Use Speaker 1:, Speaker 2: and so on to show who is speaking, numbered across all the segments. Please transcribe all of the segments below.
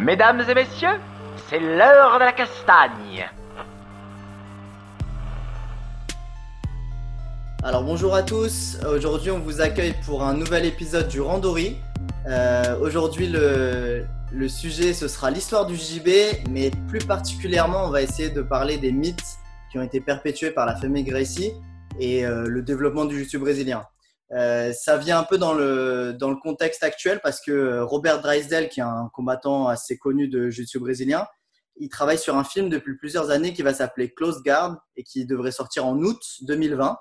Speaker 1: Mesdames et messieurs, c'est l'heure de la castagne.
Speaker 2: Alors bonjour à tous, aujourd'hui on vous accueille pour un nouvel épisode du Randori. Euh, aujourd'hui le, sujet ce sera l'histoire du JB, mais plus particulièrement on va essayer de parler des mythes qui ont été perpétués par la famille Gracie et euh, le développement du jiu brésilien. Euh, ça vient un peu dans le, dans le contexte actuel parce que Robert Drysdale, qui est un combattant assez connu de jiu brésilien, il travaille sur un film depuis plusieurs années qui va s'appeler Close Guard et qui devrait sortir en août 2020.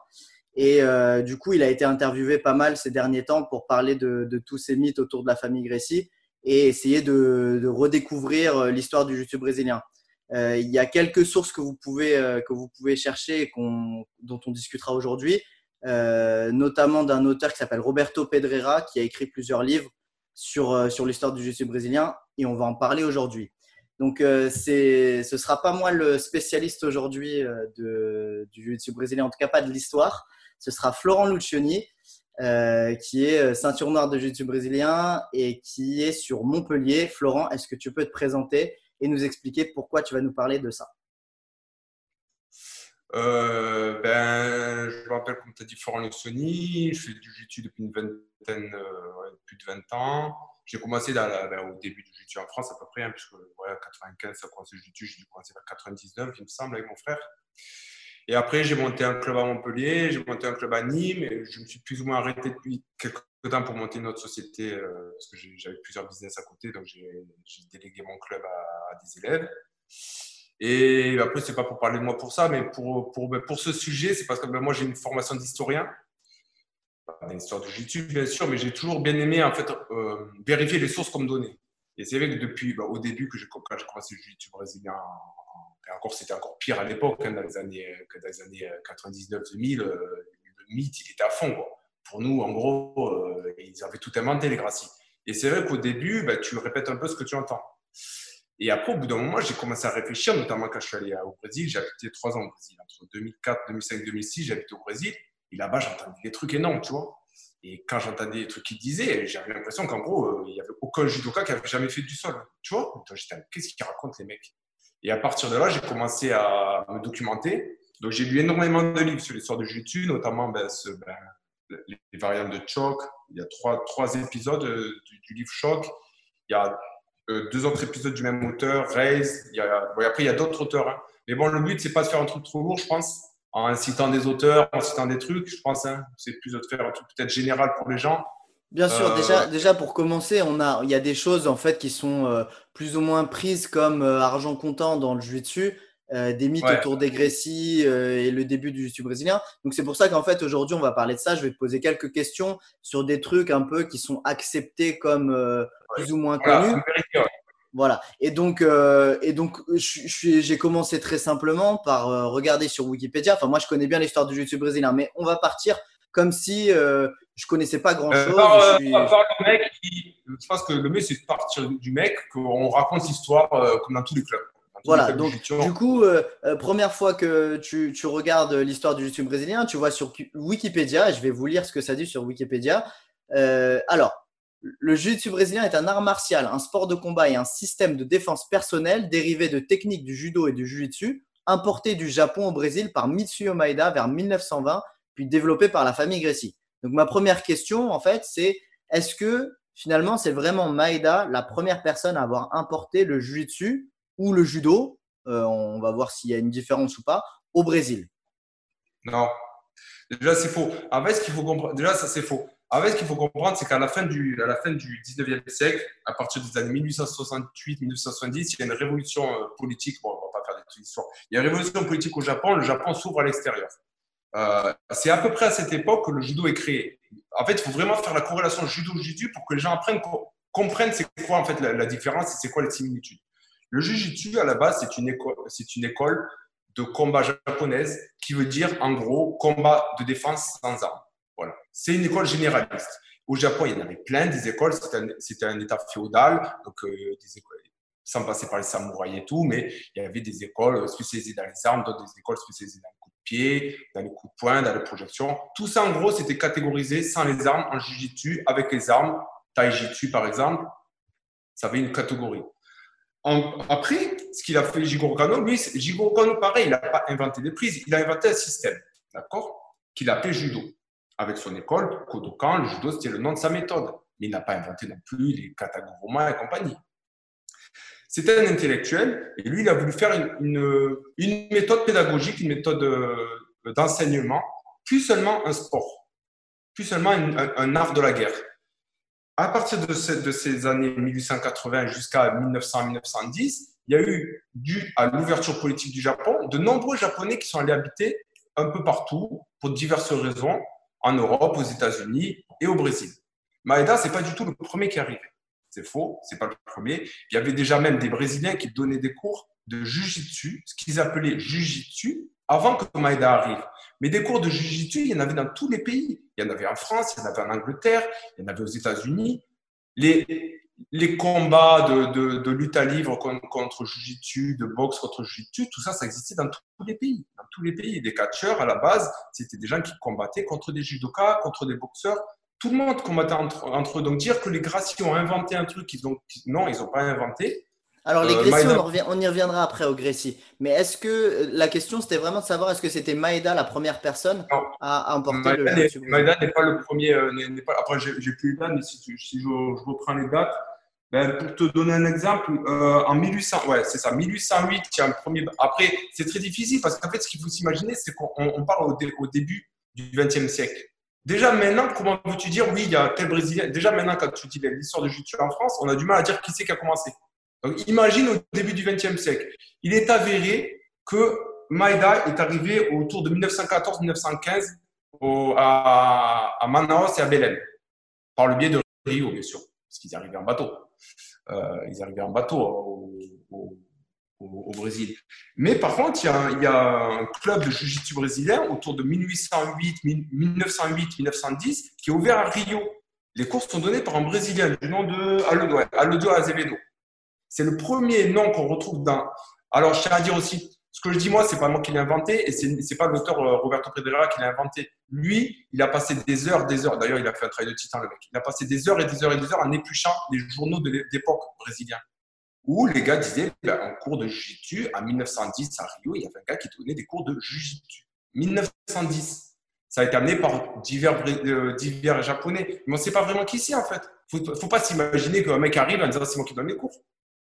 Speaker 2: Et euh, du coup, il a été interviewé pas mal ces derniers temps pour parler de, de tous ces mythes autour de la famille Gracie et essayer de, de redécouvrir euh, l'histoire du jiu brésilien. Euh, il y a quelques sources que vous pouvez, euh, que vous pouvez chercher et dont on discutera aujourd'hui, notamment d'un auteur qui s'appelle Roberto Pedreira qui a écrit plusieurs livres sur, sur l'histoire du jiu brésilien et on va en parler aujourd'hui. Donc, ce ne sera pas moi le spécialiste aujourd'hui du jiu brésilien, en tout cas pas de l'histoire. Ce sera Florent Lucioni, euh, qui est ceinture noire de jiu brésilien et qui est sur Montpellier. Florent, est-ce que tu peux te présenter et nous expliquer pourquoi tu vas nous parler de ça?
Speaker 3: Euh, ben, je m'appelle, comme tu as dit, Florent Sony. Je fais du jiu depuis une vingtaine, euh, plus de 20 ans. J'ai commencé au début du jiu en France à peu près, hein, puisque voilà, 95, ça a commencé le jiu J'ai commencé vers 99, il me semble, avec mon frère. Et après, j'ai monté un club à Montpellier, j'ai monté un club à Nîmes, et je me suis plus ou moins arrêté depuis quelques temps pour monter notre société, euh, parce que j'avais plusieurs business à côté, donc j'ai délégué mon club à, des élèves. Et après, c'est pas pour parler de moi pour ça, mais pour, pour, ben, pour ce sujet, c'est parce que ben, moi, j'ai une formation d'historien, l'histoire du YouTube, bien sûr, mais j'ai toujours bien aimé en fait euh, vérifier les sources qu'on me donnait. Et c'est vrai que depuis, ben, au début, que quand j'ai commencé le YouTube brésilien, et encore, c'était encore pire à l'époque, hein, dans les années, années 99-2000, euh, le mythe, il était à fond. Pour nous, en gros, euh, ils avaient tout inventé, les Gracie. Et c'est vrai qu'au début, tu répètes un peu ce que tu entends. Et après, au bout d'un moment, j'ai commencé à réfléchir, notamment quand je suis allé au Brésil. Habité trois ans au Brésil. Entre 2004, 2005, 2006, j'ai habité au Brésil. Et là-bas, j'entendais des trucs énormes, tu vois. Et quand j'entendais des trucs qu'ils disaient, j'avais l'impression qu'en gros, euh, il n'y avait aucun judoka qui avait jamais fait du sol. Tu vois J'étais, qu'est-ce qu'ils racontent les mecs? Et à partir de là, j'ai commencé à me documenter. Donc, j'ai lu énormément de livres sur l'histoire de jiu notamment ben, ben, les variantes de Choc. Il y a trois, épisodes euh, du, livre Choc. Il y a deux autres épisodes du même auteur, Raise. Il y a, après, il y a d'autres auteurs. Hein. Mais bon, le but, c'est pas de faire un truc trop lourd, je pense, en citant des auteurs, en citant des trucs, je pense. Hein. C'est plus de faire un truc peut-être général pour les gens.
Speaker 2: Bien sûr, euh, déjà, déjà pour commencer, on a, il y a des choses en fait qui sont plus ou moins prises comme argent comptant dans le jeu dessus euh, des mythes autour des Grécies euh, et le début du jiu brésilien. Donc c'est pour ça qu'en fait aujourd'hui on va parler de ça. Je vais te poser quelques questions sur des trucs un peu qui sont acceptés comme euh, plus ou moins connus. Voilà. Et donc, et donc, j'ai commencé très simplement par regarder sur Wikipédia. Enfin, moi, je connais bien l'histoire du jiu brésilien, mais on va partir comme si je connaissais pas grand chose.
Speaker 3: je, mec je pense que le mieux, c'est de partir du mec, qu'on raconte l'histoire comme dans tous les clubs.
Speaker 2: Voilà, donc du coup, euh, euh, première fois que tu, tu regardes l'histoire du jiu brésilien, tu vois sur Wikipédia, et je vais vous lire ce que ça dit sur Wikipédia. Euh, alors, le jiu-jitsu brésilien est un art martial, un sport de combat et un système de défense personnelle dérivé de techniques du judo et du jiu-jitsu, importé du Japon au Brésil par Mitsuyo Maeda vers 1920, puis développé par la famille Gracie. Donc ma première question, en fait, c'est est-ce que finalement c'est vraiment Maeda la première personne à avoir importé le jiu-jitsu ou le judo, euh, on va voir s'il y a une différence ou pas, au Brésil
Speaker 3: Non. Déjà, c'est faux. En fait, ce qu'il faut comprendre, déjà, ça c'est faux. En fait, ce qu'il faut comprendre, c'est qu'à la, fin du, à la fin du 19e siècle, à partir des années 1868-1970, il y a une révolution euh, politique. Bon, on va pas faire des histoires. Il y a une révolution politique au Japon. Le Japon s'ouvre à l'extérieur. Euh, c'est à peu près à cette époque que le judo est créé. En fait, il faut vraiment faire la corrélation judo-judo pour que les gens apprennent, comprennent c'est quoi en fait la différence et c'est quoi les similitudes. Le Jiu-Jitsu, à la base, c'est une, école, de combat japonaise qui veut dire, en gros, combat de défense sans armes. Voilà. C'est une école généraliste. Au Japon, il y en avait plein des écoles. C'était un, état féodal, donc euh, des écoles, sans passer par les samouraïs et tout, mais il y avait des écoles spécialisées dans les armes, d'autres des écoles spécialisées dans les coups de pied, dans les coups de poing, dans les projections. Tout ça, en gros, c'était catégorisé sans les armes en jiu-jitsu, avec les armes taijitsu par exemple, ça avait une catégorie. Après, ce qu'il a fait Jigoro Kano, lui, Jigoro Kano, pareil, il n'a pas inventé des prises, il a inventé un système, d'accord, qu'il appelait judo. Avec son école, Kodokan, le judo, c'était le nom de sa méthode. Mais il n'a pas inventé non plus les kataguruma et compagnie. C'était un intellectuel et lui, il a voulu faire une, une, méthode pédagogique, une méthode euh, d'enseignement, plus seulement un sport, plus seulement un, art de la guerre. À partir de, ces années 1880 jusqu'à 1900-1910, il y a eu, dû à l'ouverture politique du Japon, de nombreux Japonais qui sont allés habiter un peu partout pour diverses raisons, en Europe, aux États-Unis et au Brésil. Maeda, ce n'est pas du tout le premier qui est arrivé. C'est faux, c'est pas le premier. Il y avait déjà même des Brésiliens qui donnaient des cours de jujitsu, ce qu'ils appelaient jujitsu, avant que Maeda arrive. Mais des cours de jujitsu, il y en avait dans tous les pays. Il y en avait en France, il y en avait en Angleterre, il y en avait aux États-Unis. Les, les combats de, de, lutte à livre contre, contre jujitsu, de boxe contre jujitsu, tout ça, ça existait dans tous les pays. Dans tous les pays. Des catcheurs, à la base, c'était des gens qui combattaient contre des judokas, contre des boxeurs tout le monde combattait entre, eux. Donc dire que les Gracie ont inventé un truc, ils ont, non, ils n'ont pas inventé.
Speaker 2: Alors les euh, Gracie, on, y reviendra après au Gracie. Mais est-ce que euh, la question c'était vraiment de savoir est-ce que c'était Maeda la première personne à, emporter
Speaker 3: le Maeda n'est pas le premier. Euh, pas, après, j'ai plus les dates, mais si, je, reprends les dates, ben, pour te donner un exemple, en 1800, ouais, c'est ça, 1808, il y a un premier. Après, c'est très difficile parce qu'en fait, ce qu'il faut s'imaginer, c'est qu'on parle au, au, début du XXe siècle. Déjà maintenant, comment veux-tu dire oui, il y a tel Brésilien Déjà maintenant, quand tu dis l'histoire de jiu en France, on a du mal à dire qui c'est qui a commencé. Donc imagine au début du XXe siècle. Il est avéré que Maeda est arrivé autour de 1914-1915 à, à, Manaus et à Belém, par le biais de Rio, bien sûr, parce qu'ils arrivaient en bateau. Euh, ils arrivaient en bateau au au, Brésil. Mais par contre, il y, a, il y a un club de jiu-jitsu brésilien autour de 1808, 1908, 1910 qui est ouvert à Rio. Les cours sont donnés par un Brésilien du nom de Aldo Azevedo. C'est le premier nom qu'on retrouve dans. Alors, je tiens à dire aussi, ce que je dis moi, c'est pas moi qui l'ai inventé et c'est pas l'auteur euh, Roberto Pedrera qui l'a inventé. Lui, il a passé des heures, des heures. D'ailleurs, il a fait un travail de titan, le mec. Il a passé des heures et des heures et des heures en épluchant les journaux de l'époque brésiliens où les gars disaient, ben, en cours de jiu en 1910 à Rio, il y avait un gars qui donnait des cours de jiu 1910. Ça a été amené par divers, euh, japonais. Mais on ne sait pas vraiment qui c'est en fait. Il ne faut, pas s'imaginer qu'un mec arrive en disant c'est moi qui donne les cours.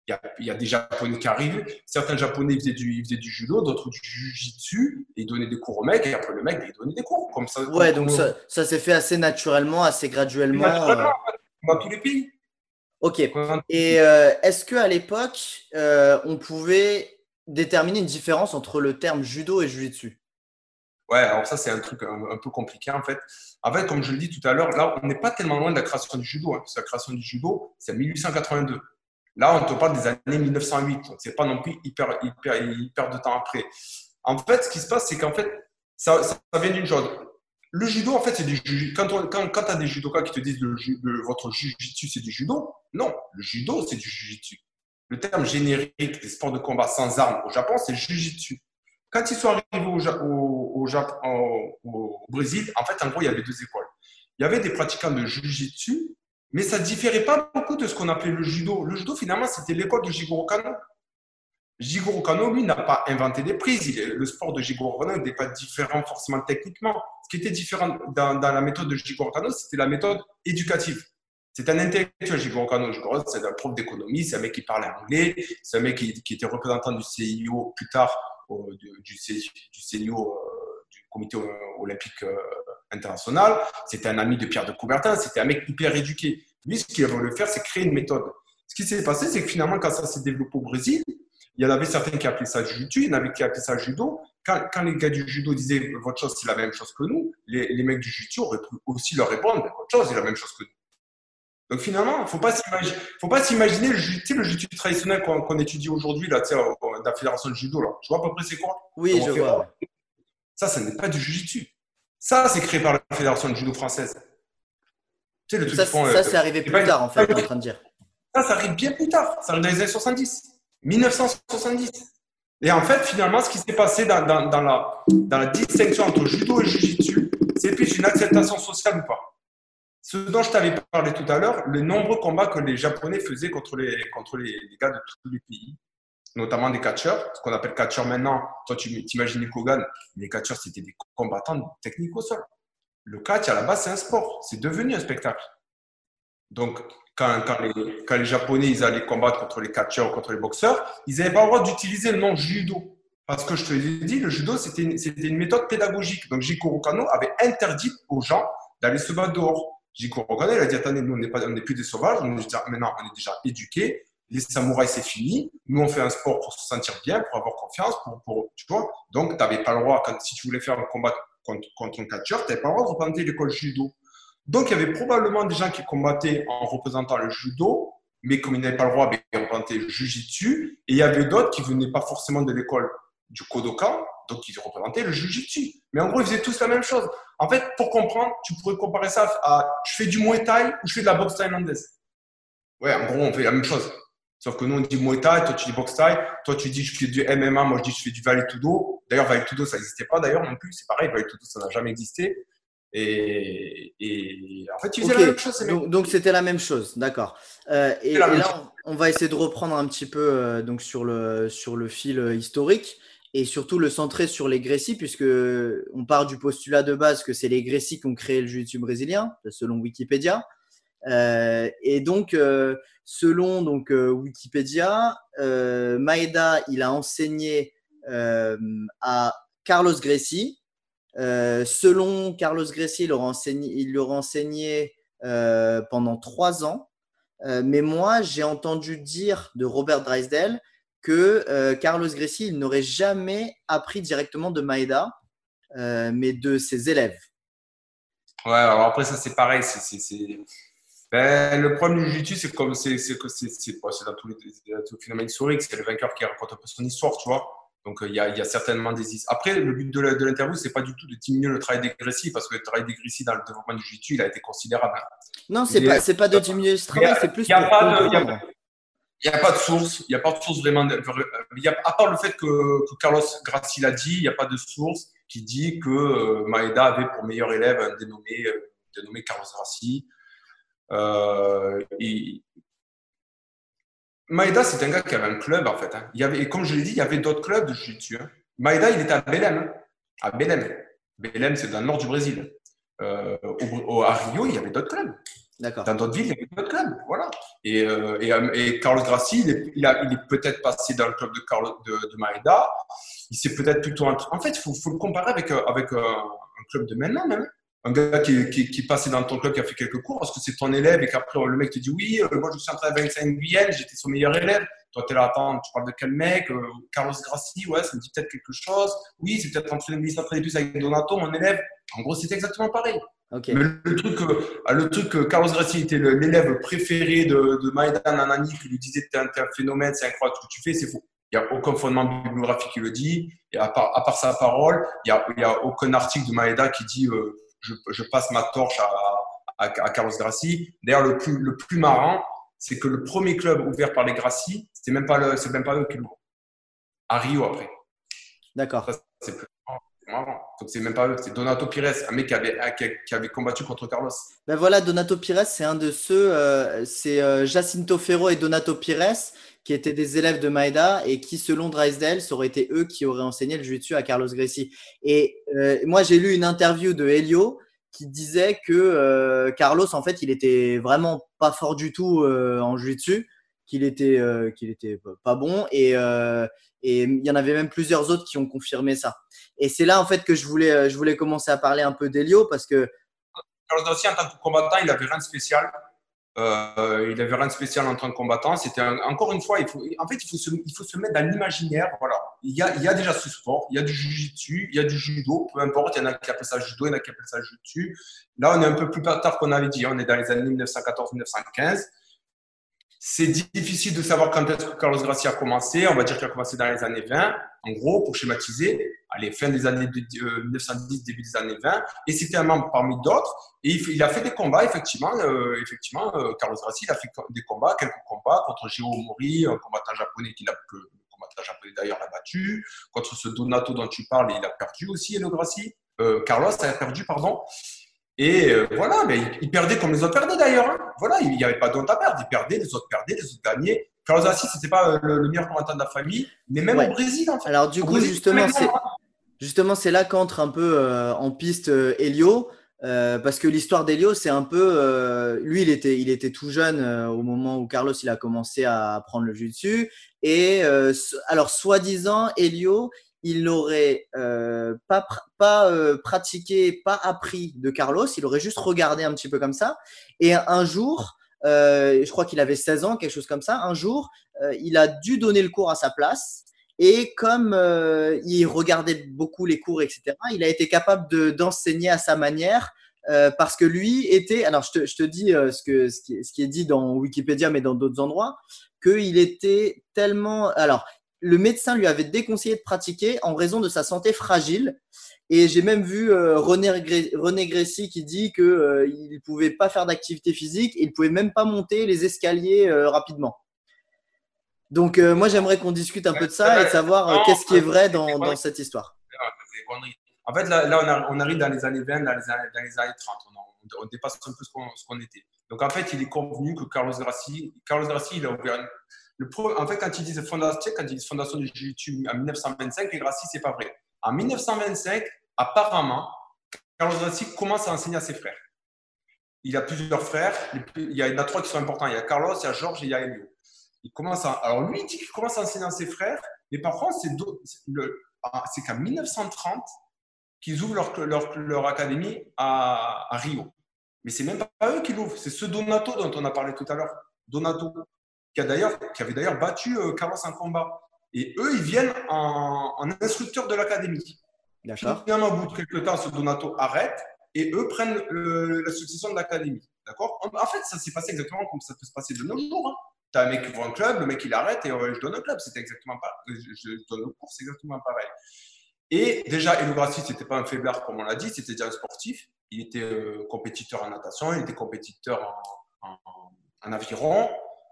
Speaker 3: Il y, a, il y, a, des japonais qui arrivent. Certains japonais faisaient du, faisaient du judo, d'autres du jujitsu. Et ils donnaient des cours au mec. Et après le mec, il donnait des cours. Comme ça,
Speaker 2: ouais, donc ça, ça s'est fait assez naturellement, assez graduellement. Naturellement,
Speaker 3: euh... dans tous les pays.
Speaker 2: Ok. Et euh, est-ce qu'à l'époque, euh, on pouvait déterminer une différence entre le terme judo et jiu-jitsu?
Speaker 3: Ouais, alors ça, c'est un truc un, peu compliqué en fait. En fait, comme je le dis tout à l'heure, là, on n'est pas tellement loin de la création du judo. Hein, parce que la création du judo, c'est 1882. Là, on te parle des années 1908. Donc, c'est pas non plus hyper, hyper, hyper de temps après. En fait, ce qui se passe, c'est qu'en fait, ça, vient d'une chose. Le judo, en fait, c'est du quand, quand, tu as des judokas qui te disent le, votre jujitsu, c'est du judo, non, le judo, c'est du jujitsu. Le terme générique des sports de combat sans armes au Japon, c'est jujitsu. Quand ils sont arrivés au, au, Brésil, en fait, en gros, il y avait deux écoles. Il y avait des pratiquants de jujitsu, mais ça ne différait pas beaucoup de ce qu'on appelait le judo. Le judo, finalement, c'était l'école de Jigoro Kano. Jigoro Kano, lui, n'a pas inventé des prises. le sport de Jigoro Kano n'était pas différent forcément techniquement. Ce qui était différent dans, la méthode de Jigoro Kano, c'était la méthode éducative. C'est un intellectuel, Jigoro Kano. c'est un prof d'économie, c'est un mec qui parlait anglais, c'est un mec qui, était représentant du CIO plus tard, du, du, CIO, euh, du Comité olympique euh, international. C'était un ami de Pierre de Coubertin, c'était un mec hyper éduqué. Lui, ce qu'il voulu faire, c'est créer une méthode. Ce qui s'est passé, c'est que finalement, quand ça s'est développé au Brésil, il y en avait certains qui appelaient ça judo, il y en avait qui appelaient ça judo. Quand, quand, les gars du judo disaient votre chose, c'est la même chose que nous, les, les mecs du judo auraient pu aussi leur répondre votre chose, c'est la même chose que nous. Donc finalement, il ne faut pas s'imaginer le, judo, le judo traditionnel qu'on étudie aujourd'hui, là, la fédération de judo. Là. Tu vois à peu près c'est quoi?
Speaker 2: Oui, je vois.
Speaker 3: Ça, ça n'est pas du jiu Ça, c'est créé par la fédération de judo française.
Speaker 2: Tu sais, le ça, ça euh, c'est arrivé plus tard, en fait, en train de dire.
Speaker 3: Ça, ça arrive bien plus tard. Ça arrive dans les années 70. 1970. Et en fait, finalement, ce qui s'est passé dans, dans, la, dans, la, distinction entre judo et jujitsu, c'est plus une acceptation sociale ou pas. ce dont je t'avais parlé tout à l'heure, les nombreux combats que les Japonais faisaient contre les, contre les, gars de tous les pays, notamment des catcheurs, ce qu'on appelle catcheurs maintenant. Toi, tu t'imagines Kogan, les catcheurs, c'était des combattants techniques au sol. Le catch, à la base, c'est un sport. C'est devenu un spectacle. Donc, quand, les, Japonais ils allaient combattre contre les catcheurs, contre les boxeurs, ils n'avaient pas le droit d'utiliser le nom judo. Parce que je te l'ai dit, le judo, c'était une, méthode pédagogique. Donc, Jigoro Kano avait interdit aux gens d'aller se battre dehors. Jigoro Kano, il a dit Attendez, nous, on n'est plus des sauvages, maintenant, on est déjà éduqués. Les samouraïs, c'est fini. Nous, on fait un sport pour se sentir bien, pour avoir confiance, pour, tu vois. Donc, tu n'avais pas le droit, si tu voulais faire un combat contre, un catcheur, tu n'avais pas le droit de représenter l'école judo. Donc, il y avait probablement des gens qui combattaient en représentant le judo, mais comme ils n'avaient pas le droit, ben, ils représentaient le jujitsu. Et il y avait d'autres qui venaient pas forcément de l'école du Kodokan, donc ils représentaient le jujitsu. Mais en gros, ils faisaient tous la même chose. En fait, pour comprendre, tu pourrais comparer ça à je fais du muay thai ou je fais de la boxe thaïlandaise. Ouais, en gros, on fait la même chose. Sauf que nous, on dit muay thai, toi tu dis boxe thai, toi tu dis je fais du MMA, moi je dis je fais du vale-tudo. D'ailleurs, vale-tudo, ça n'existait pas d'ailleurs non plus. C'est pareil, vale-tudo, ça n'a jamais existé. Et, et, en fait, ils faisaient la même chose.
Speaker 2: Donc, c'était la même chose, d'accord. Euh, et, là, on, va essayer de reprendre un petit peu euh, donc sur le, sur le fil euh, historique et surtout le centrer sur les Grécies, puisque on part du postulat de base que c'est les Grécies qui ont créé le jiu-jitsu brésilien, selon Wikipédia. Euh, et donc, euh, selon donc euh, Wikipédia, Maeda, il a enseigné à Carlos Gracie. selon Carlos Gracie, il enseigné, il enseigné pendant trois ans. mais moi, j'ai entendu dire de Robert Drysdale que Carlos Gracie n'aurait jamais appris directement de Maeda, mais de ses élèves.
Speaker 3: Ouais, alors après, ça c'est pareil. C'est, ben, le problème du jiu c'est comme c'est, dans tous les, phénomènes historiques, c'est le vainqueur qui raconte un peu son histoire, tu vois. Donc, euh, il y, a, y, a, certainement des. Après, le but de, l'interview, c'est pas du tout de diminuer le travail Gracie, parce que le travail Gracie dans le développement du jiu il a été considérable.
Speaker 2: Non, c'est pas, pas de diminuer ce travail, c'est plus.
Speaker 3: Il n'y a, pas de, il n'y a pas de source, il n'y a pas de source vraiment. Il y a, à part le fait que, Carlos Gracie l'a dit, il n'y a pas de source qui dit que euh, Maeda avait pour meilleur élève un dénommé, euh, dénommé Carlos Gracie. Euh, Maeda, c'est un gars qui avait un club en fait. Hein. Il y avait, et comme je l'ai dit, il y avait d'autres clubs de jiu-jitsu. Hein. Maeda, il était à Belém. Hein. À Belém. Belém, c'est dans le nord du Brésil. Euh, au, à Rio, il y avait d'autres clubs. Dans d'autres villes, il y avait d'autres clubs. Voilà. Et, euh, euh, et, Carlos Grassi, il est, il, est peut-être passé dans le club de, Carlos, de, de Maeda. Il s'est peut-être plutôt. En fait, il faut, faut, le comparer avec, euh, avec un, club de maintenant, même. Un gars qui, qui, qui, passé dans ton club, qui a fait quelques cours, parce que c'est ton élève et qu'après le mec te dit Oui, moi je suis en train de 25 Guyenne, j'étais son meilleur élève. Toi, tu es là, attends, tu parles de quel mec Carlos Grassi, ouais, ça me dit peut-être quelque chose. Oui, c'est peut-être entre les plus avec Donato, mon élève. En gros, c'était exactement pareil. Mais le truc, ah, le truc Carlos Grassi était l'élève préféré de, de Maïdan Anani, qui lui disait T'es un, un phénomène, c'est incroyable ce que tu fais, c'est faux. Il n'y a aucun fondement bibliographique qui le dit. Et à part, à part sa parole, il n'y a, a, aucun article de Maeda qui dit euh, je, je, passe ma torche à, à, à Carlos Grassi. D'ailleurs, le plus, le plus marrant, c'est que le premier club ouvert par les Grassi, c'était même pas le, c'est même pas eux qui l'ont. À Rio après.
Speaker 2: D'accord.
Speaker 3: C'est plus donc c'est même pas eux, c'est Donato Pires, un mec qui avait, qui avait combattu contre Carlos.
Speaker 2: Ben voilà, Donato Pires, c'est un de ceux, euh, c'est euh, Jacinto Ferro et Donato Pires qui étaient des élèves de Maeda et qui, selon Drysdale, ça aurait été eux qui auraient enseigné le jiu-jitsu à Carlos Gracie. Et euh, moi, j'ai lu une interview de Helio qui disait que Carlos, en fait, il était vraiment pas fort du tout en jiu-jitsu, qu'il était, qu'il était pas bon et et il y en avait même plusieurs autres qui ont confirmé ça. Et c'est là, en fait, que je voulais, euh, je voulais commencer à parler un peu d'Elio parce que.
Speaker 3: Carlos aussi, en tant que combattant, il n'avait rien de spécial. Euh, il n'avait rien de spécial en tant que combattant. C'était encore une fois, il faut, en fait, il faut se, mettre dans l'imaginaire. Voilà, il y, a, déjà ce sport, il y a du jiu-jitsu, il y a du judo, peu importe. Il y en a qui appellent ça judo, il y en a qui appellent ça jiu-jitsu. Là, on est un peu plus tard qu'on avait dit. On est dans les années 1914-1915. C'est difficile de savoir quand est-ce que Carlos Gracie a commencé. On va dire qu'il a commencé dans les années 20, en gros, pour schématiser. Allez, fin des années 1910, euh, début des années 20. Et c'était un membre parmi d'autres. Et il, a fait des combats, effectivement. Euh, effectivement, euh, Carlos Gracie, il a fait des combats, quelques combats contre Jiro Mori, un combattant japonais qui l'a que combattant japonais d'ailleurs l'a battu. Contre ce Donato dont tu parles, il a perdu aussi, Eno Gracie. Carlos a perdu, pardon. Et euh, voilà, mais il, perdait comme les autres perdaient d'ailleurs. Hein. Voilà, il n'y avait pas d'honte à perdre. Il perdait, les autres perdaient, les autres gagnaient. Carlos Assis, ce n'était pas euh, le, meilleur commentateur de la famille, mais même au Brésil. En fait.
Speaker 2: Alors, du coup, justement, c'est. Justement, c'est là qu'entre un peu euh, en piste Elio, parce que l'histoire d'Elio, c'est un peu. lui, il était, il était tout jeune au moment où Carlos il a commencé à prendre le jus dessus. Et alors, soi-disant, Elio, il n'aurait euh, pas, pas euh, pratiqué, pas appris de Carlos, il aurait juste regardé un petit peu comme ça. Et un jour, euh, je crois qu'il avait 16 ans, quelque chose comme ça, un jour, il a dû donner le cours à sa place. Et comme il regardait beaucoup les cours, etc., il a été capable d'enseigner à sa manière. parce que lui était, alors je te, je te dis ce, que, ce qui, ce, qui, est dit dans Wikipédia, mais dans d'autres endroits, qu'il était tellement, alors le médecin lui avait déconseillé de pratiquer en raison de sa santé fragile. Et j'ai même vu euh, René, René Grécy qui dit qu'il euh, ne pouvait pas faire d'activité physique il ne pouvait même pas monter les escaliers euh, rapidement. Donc moi j'aimerais qu'on discute un peu de ça et de savoir qu'est-ce qui est vrai dans, cette histoire.
Speaker 3: En fait là, on, arrive dans les années 20, dans les années, 30, on, dépasse un peu ce qu'on était. Donc en fait il est convenu que Carlos Grassi, Carlos Grassi il a ouvert en fait, quand ils disent fondation, quand ils disent fondation du YouTube en 1925, les Grassi, c'est pas vrai. En 1925, apparemment, Carlos Grassi commence à enseigner à ses frères. Il a plusieurs frères. Il y en a trois qui sont importants. Il y a Carlos, il y a Georges et il y a Elio. Il commence alors lui, il dit qu'il commence à enseigner à ses frères, mais par contre, c'est qu'en 1930 qu'ils ouvrent leur, leur, leur académie à, à, Rio. Mais c'est même pas eux qui l'ouvrent, c'est ce Donato dont on a parlé tout à l'heure. Donato qui, a d'ailleurs, qui avait d'ailleurs battu euh, Carlos en combat. Et eux, ils viennent en, instructeur de l'académie. D'accord. Finalement, au bout de quelques temps, ce Donato arrête et eux prennent la succession de l'académie. D'accord? En fait, ça s'est passé exactement comme ça peut se passer de nos jours. Hein. Tu as un mec qui voit un club, le mec il arrête et je donne un club. C'était exactement pareil. Je, donne le cours, c'est exactement pareil. Et déjà, Elo Grassi, ce n'était pas un faiblard comme on l'a dit, c'était déjà un sportif. Il était euh, compétiteur en natation, il était compétiteur en, en aviron,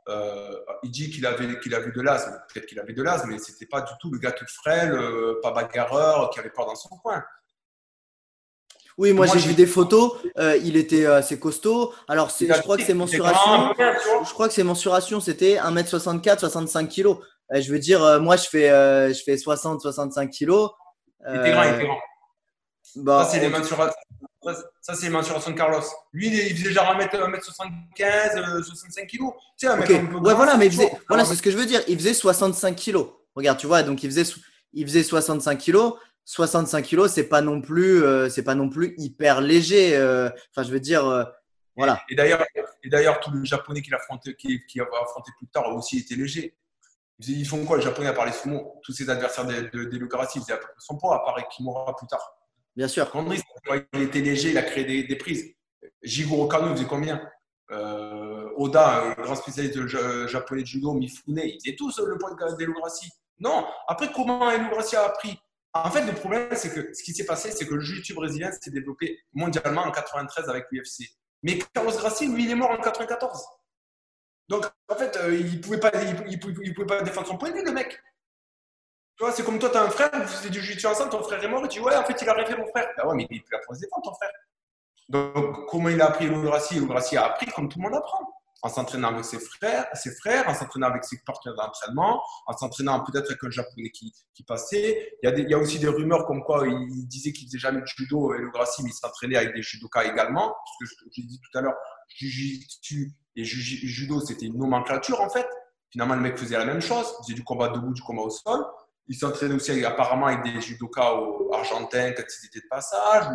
Speaker 3: euh, il dit qu'il avait, qu'il avait de l'asthme. Peut-être qu'il avait de l'asthme, mais c'était pas du tout le gars tout frêle, euh, pas bagarreur, qui avait peur dans son coin.
Speaker 2: Oui, moi, j'ai vu des photos. Euh, il était assez costaud. Alors, je crois que ses mensurations, je crois que ses mensurations, c'était 1m64, 65 kg. je veux dire, moi, je fais, je fais 60, 65 kg.
Speaker 3: Il était grand, il était grand. Bah, ça, c'est les mensurations. Ça, c'est de Carlos. Lui, il faisait genre 1m75, 65 kg. Tu sais, un
Speaker 2: mec Ouais, voilà, mais faisait... voilà, c'est ce que je veux dire. Il faisait 65 kg. Regarde, tu vois, donc il faisait, il faisait 65 kg. 65 kg, c'est pas non plus, euh, c'est pas non plus hyper léger. Euh, enfin, je veux dire, euh, voilà.
Speaker 3: Et d'ailleurs, et d'ailleurs, tous les Japonais qui l'affrontaient, qui, qui affronté plus tard, aussi été légers. Ils font quoi, les Japonais, à part les sumo Tous ces adversaires de, de, de, ils faisaient à peu près son poids, à part Kimura plus tard.
Speaker 2: Bien sûr.
Speaker 3: Candris, il était léger, il a créé des, prises. Jigoro Kano, il faisait combien? Euh, Oda, grand spécialiste japonais de judo, Mifune, ils faisaient tous le poids d'Elo Non. Après, comment Elo a appris? En fait, le problème, c'est que ce qui s'est passé, c'est que le jiu brésilien s'est développé mondialement en 93 avec l'UFC. Mais Carlos Gracie, lui, il est mort en 94. Donc, en fait, euh, il ne pouvait, pas, il, pouvait pas défendre son point de vue, le mec. Vois, c'est comme toi, tu as un frère, vous faisiez du jiu ensemble, ton frère est mort, tu dis, ouais, en fait, il a rêvé mon frère. Ah ouais, mais il peut la se défendre, ton frère. Donc, comment il a appris le Gracie Le a appris comme tout le monde apprend. En s'entraînant avec ses frères, ses frères, en s'entraînant avec ses partenaires d'entraînement, en s'entraînant peut-être avec un japonais qui, passait. Il y, a aussi des rumeurs comme quoi il disait qu'il faisait jamais de judo, et le Gracie, mais il s'entraînait avec des judokas également. Parce que je, dit tout à l'heure, jiu et judo, c'était une nomenclature en fait. Finalement, le mec faisait la même chose. Il faisait du combat debout, du combat au sol il s'entraînait aussi apparemment avec des judokas argentins quand il était de passage.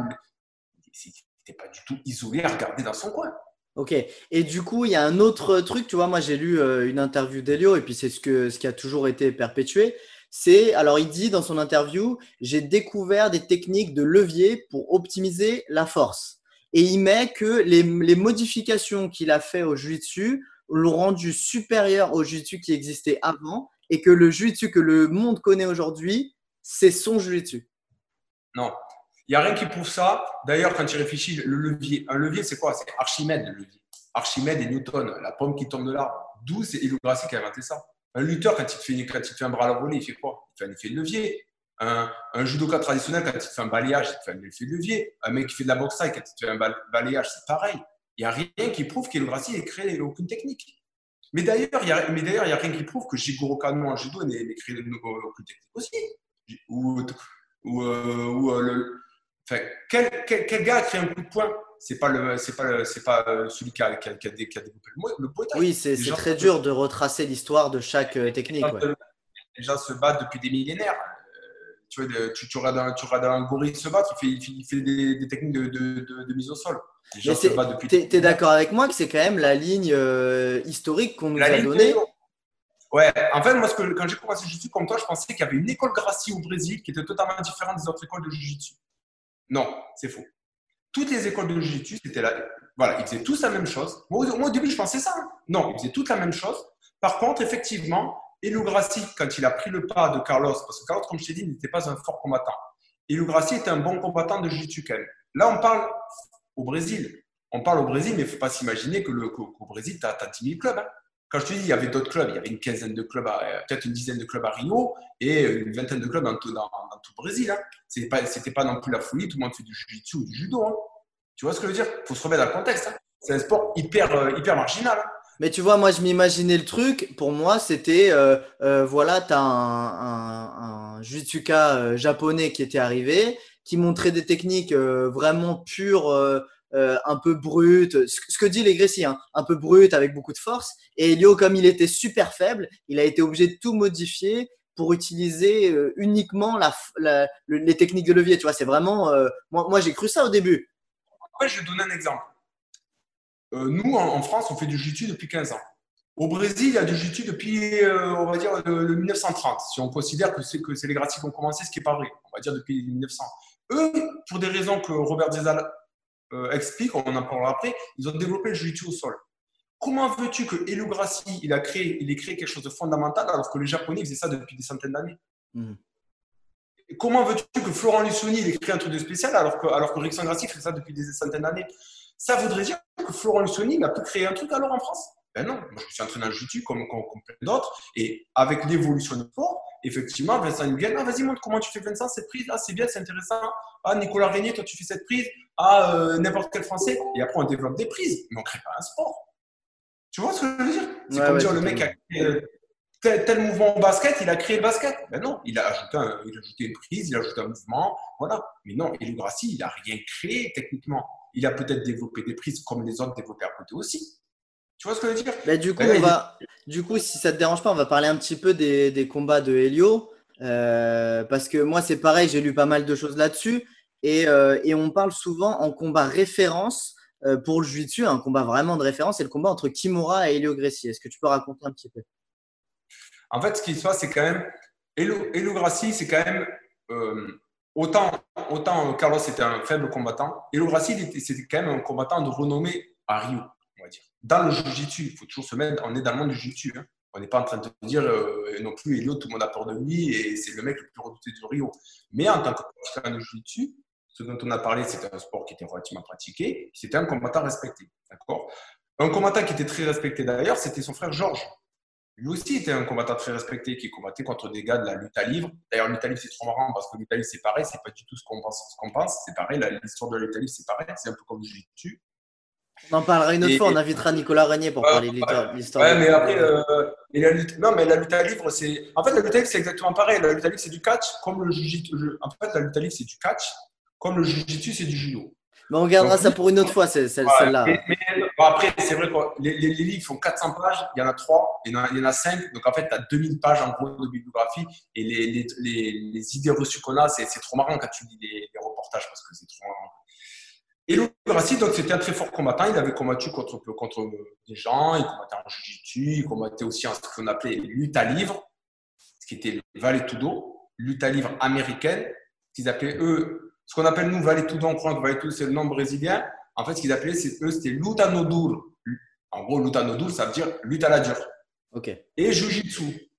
Speaker 3: Il n'était pas du tout isolé à regarder dans son coin.
Speaker 2: Ok. Et du coup, il y a un autre truc, tu vois, moi j'ai lu euh, une interview d'Elio et puis c'est ce, que, ce qui a toujours été perpétué. C'est, alors il dit dans son interview, j'ai découvert des techniques de levier pour optimiser la force. Et il met que les, les modifications qu'il a fait au jiu-jitsu l'ont rendu supérieur au jiu-jitsu qui existait avant et que le jiu que le monde connaît aujourd'hui, c'est son jiu
Speaker 3: Non, il n'y a rien qui prouve ça. D'ailleurs, quand tu réfléchis, le levier, un levier, c'est quoi? C'est Archimède, le levier. Archimède et Newton, la pomme qui tombe de l'arbre. D'où c'est Elou qui a inventé ça? Un lutteur, quand il, te fait, un bras à la il fait quoi? Il fait un effet de levier. Un, judoka traditionnel, quand il fait un balayage, il fait un effet de levier. Un mec qui fait de la boxe quand il fait un balayage, c'est pareil. Il n'y a rien qui prouve qu'Elo Grassi ait créé aucune technique. Mais d'ailleurs, il n'y a, a, rien qui prouve que Jigoro Kano en judo n'ait créé aucune technique aussi. Ou, ou, euh, ou euh, le, enfin, quel, quel, quel, gars a créé un coup de poing c'est pas le c'est pas le, c'est pas euh, celui qui a, qui a, qui a développé le, le
Speaker 2: Oui, c'est très dur de retracer l'histoire de chaque technique. Ouais.
Speaker 3: Les gens se battent depuis des millénaires. Tu, vois, tu, tu, regardes un, tu regardes un gorille se battre, il fait, il fait des, des, techniques de, de, de, de, mise au sol.
Speaker 2: Tu es, d'accord avec moi que c'est quand même la ligne euh, historique qu'on nous a donnée?
Speaker 3: Ouais, en fait, moi, ce que, quand j'ai commencé le jiu-jitsu comme toi, je pensais qu'il y avait une école Gracie au Brésil qui était totalement différente des autres écoles de jiu-jitsu. Non, c'est faux toutes les écoles de jiu-jitsu, c'était là. Voilà, ils faisaient tous la même chose. Moi, au début, je pensais ça. Hein. Non, ils faisaient toutes la même chose. Par contre, effectivement, Grassi, quand il a pris le pas de Carlos, parce que Carlos, comme je t'ai dit, n'était pas un fort combattant. Elu Grassi était un bon combattant de jiu-jitsu. Là, on parle au Brésil. On parle au Brésil, mais il ne faut pas s'imaginer que qu'au Brésil, tu as, 10 000 clubs. Hein. Quand je te dis, il y avait d'autres clubs, il y avait une quinzaine de clubs, peut-être une dizaine de clubs à Rio et une vingtaine de clubs dans tout, le Brésil. Hein. Ce n'était pas, non plus la folie, tout le monde fait du jiu-jitsu ou du judo. Hein. Tu vois ce que je veux dire? Il faut se remettre dans le contexte. Hein. C'est un sport hyper, euh, hyper marginal.
Speaker 2: Mais tu vois, moi, je m'imaginais le truc. Pour moi, c'était, euh, euh, voilà, tu as un, un, un japonais qui était arrivé, qui montrait des techniques vraiment pures, un peu brutes. Ce, que dit les hein, un peu brutes, avec beaucoup de force. Et Elio, comme il était super faible, il a été obligé de tout modifier pour utiliser uniquement la, les techniques de levier. Tu vois, c'est vraiment. moi, moi j'ai cru ça au début.
Speaker 3: Après, je vais donner un exemple. Euh, nous, en, France, on fait du jiu depuis 15 ans. Au Brésil, il y a du jiu depuis, euh, on va dire, le, 1930. Si on considère que c'est, que c'est les gratuits qui ont commencé, ce qui n'est pas vrai. On va dire depuis 1900. Eux, pour des raisons que Robert Dizal euh, explique, on en parlera après, ils ont développé le jiu au sol. Comment veux-tu que Elu Grassi, il a créé, il ait créé quelque chose de fondamental alors que les Japonais faisaient ça depuis des centaines d'années? Mmh. Comment veux-tu que Florent Lucioni ait créé un truc de spécial alors que, alors que Rick Sangrassi fait ça depuis des centaines d'années? Ça voudrait dire que Florent Lucioni n'a pu créer un truc alors en France? Ben non, moi je suis entraîné en jiu comme, comme, plein d'autres et avec l'évolution de sport, effectivement, Vincent Nguyen, ah, vas-y, montre comment tu fais Vincent, cette prise, ah, c'est bien, c'est intéressant. Ah, Nicolas Régnier, toi, tu fais cette prise. Ah, euh, n'importe quel Français. Et après, on développe des prises, mais on ne crée pas un sport. Tu vois ce que je veux dire? C'est comme dire le mec a créé tel, mouvement au basket, il a créé le basket. Ben non, il a ajouté, il a ajouté une prise, il a ajouté un mouvement, voilà. Mais non, Elou Grassi, il n'a rien créé techniquement. Il a peut-être développé des prises comme les autres développés à côté aussi. Tu vois ce que je veux dire?
Speaker 2: Du, coup, on va, du coup, si ça ne te dérange pas, on va parler un petit peu des, des combats de Helio. Euh, parce que moi, c'est pareil, j'ai lu pas mal de choses là-dessus. Et, euh, et, on parle souvent en combat référence euh, pour le jiu-jitsu, un combat vraiment de référence, c'est le combat entre Kimura et Helio Gracie. Est-ce que tu peux raconter un petit peu?
Speaker 3: En fait, ce qui se passe, c'est quand même. Elo, Grassi, c'est quand même. Euh, autant, autant Carlos était un faible combattant, Elo Grassi, c'était quand même un combattant de renommée à Rio, on va dire. Dans le jiu-jitsu, il faut toujours se mettre. On est dans le monde du jiu-jitsu. Hein. On n'est pas en train de dire euh, non plus Elio, tout le monde a peur de lui et c'est le mec le plus redouté du Rio. Mais en tant que combattant de jiu-jitsu, ce dont on a parlé, c'était un sport qui était relativement pratiqué. C'était un combattant respecté. Un combattant qui était très respecté d'ailleurs, c'était son frère Georges. Lui aussi était un combattant très respecté qui combattait contre des gars de la lutte à livre. D'ailleurs, lutte à livre, c'est trop marrant parce que lutte à livre, c'est pareil, c'est pas du tout ce qu'on pense. Ce qu'on pense. C'est pareil, l'histoire de la lutte à livre, c'est pareil, c'est un peu comme du dessus.
Speaker 2: On en parlera une autre fois, on invitera Nicolas Régnier pour parler de l'histoire.
Speaker 3: Ouais, mais après, euh, la lutte, non, mais la lutte à livre, c'est. En fait, la lutte à livre, c'est exactement pareil. La lutte à livre, c'est du catch, comme le jiu-jitsu. En fait, la lutte à livre, c'est du catch, comme le jiu-jitsu, c'est du judo.
Speaker 2: Mais on gardera ça pour une autre fois, celle-là.
Speaker 3: Après, c'est vrai que les, livres font 400 pages, il y en a 3, il y en a, il y en a 5. Donc, en fait, tu as 2000 pages en gros de bibliographie. Et les, idées reçues qu'on a, c'est trop marrant quand tu lis les, reportages parce que c'est trop marrant. Et Louis Grassi, donc, c'était un très fort combattant. Il avait combattu contre, contre des gens, il combattait en jiu-jitsu, il combattait aussi en ce qu'on appelait lutte à livre, ce qui était le Tudo, lutte à livre américaine, qu'ils appelaient eux ce qu'on appelle nous Valetudo, on croit que Valetudo c'est le nom brésilien. En fait, ce qu'ils appelaient eux, c'était luta no duro. En gros, luta no duro, ça veut dire lutte à la dure.
Speaker 2: Ok.
Speaker 3: Et jujitsu.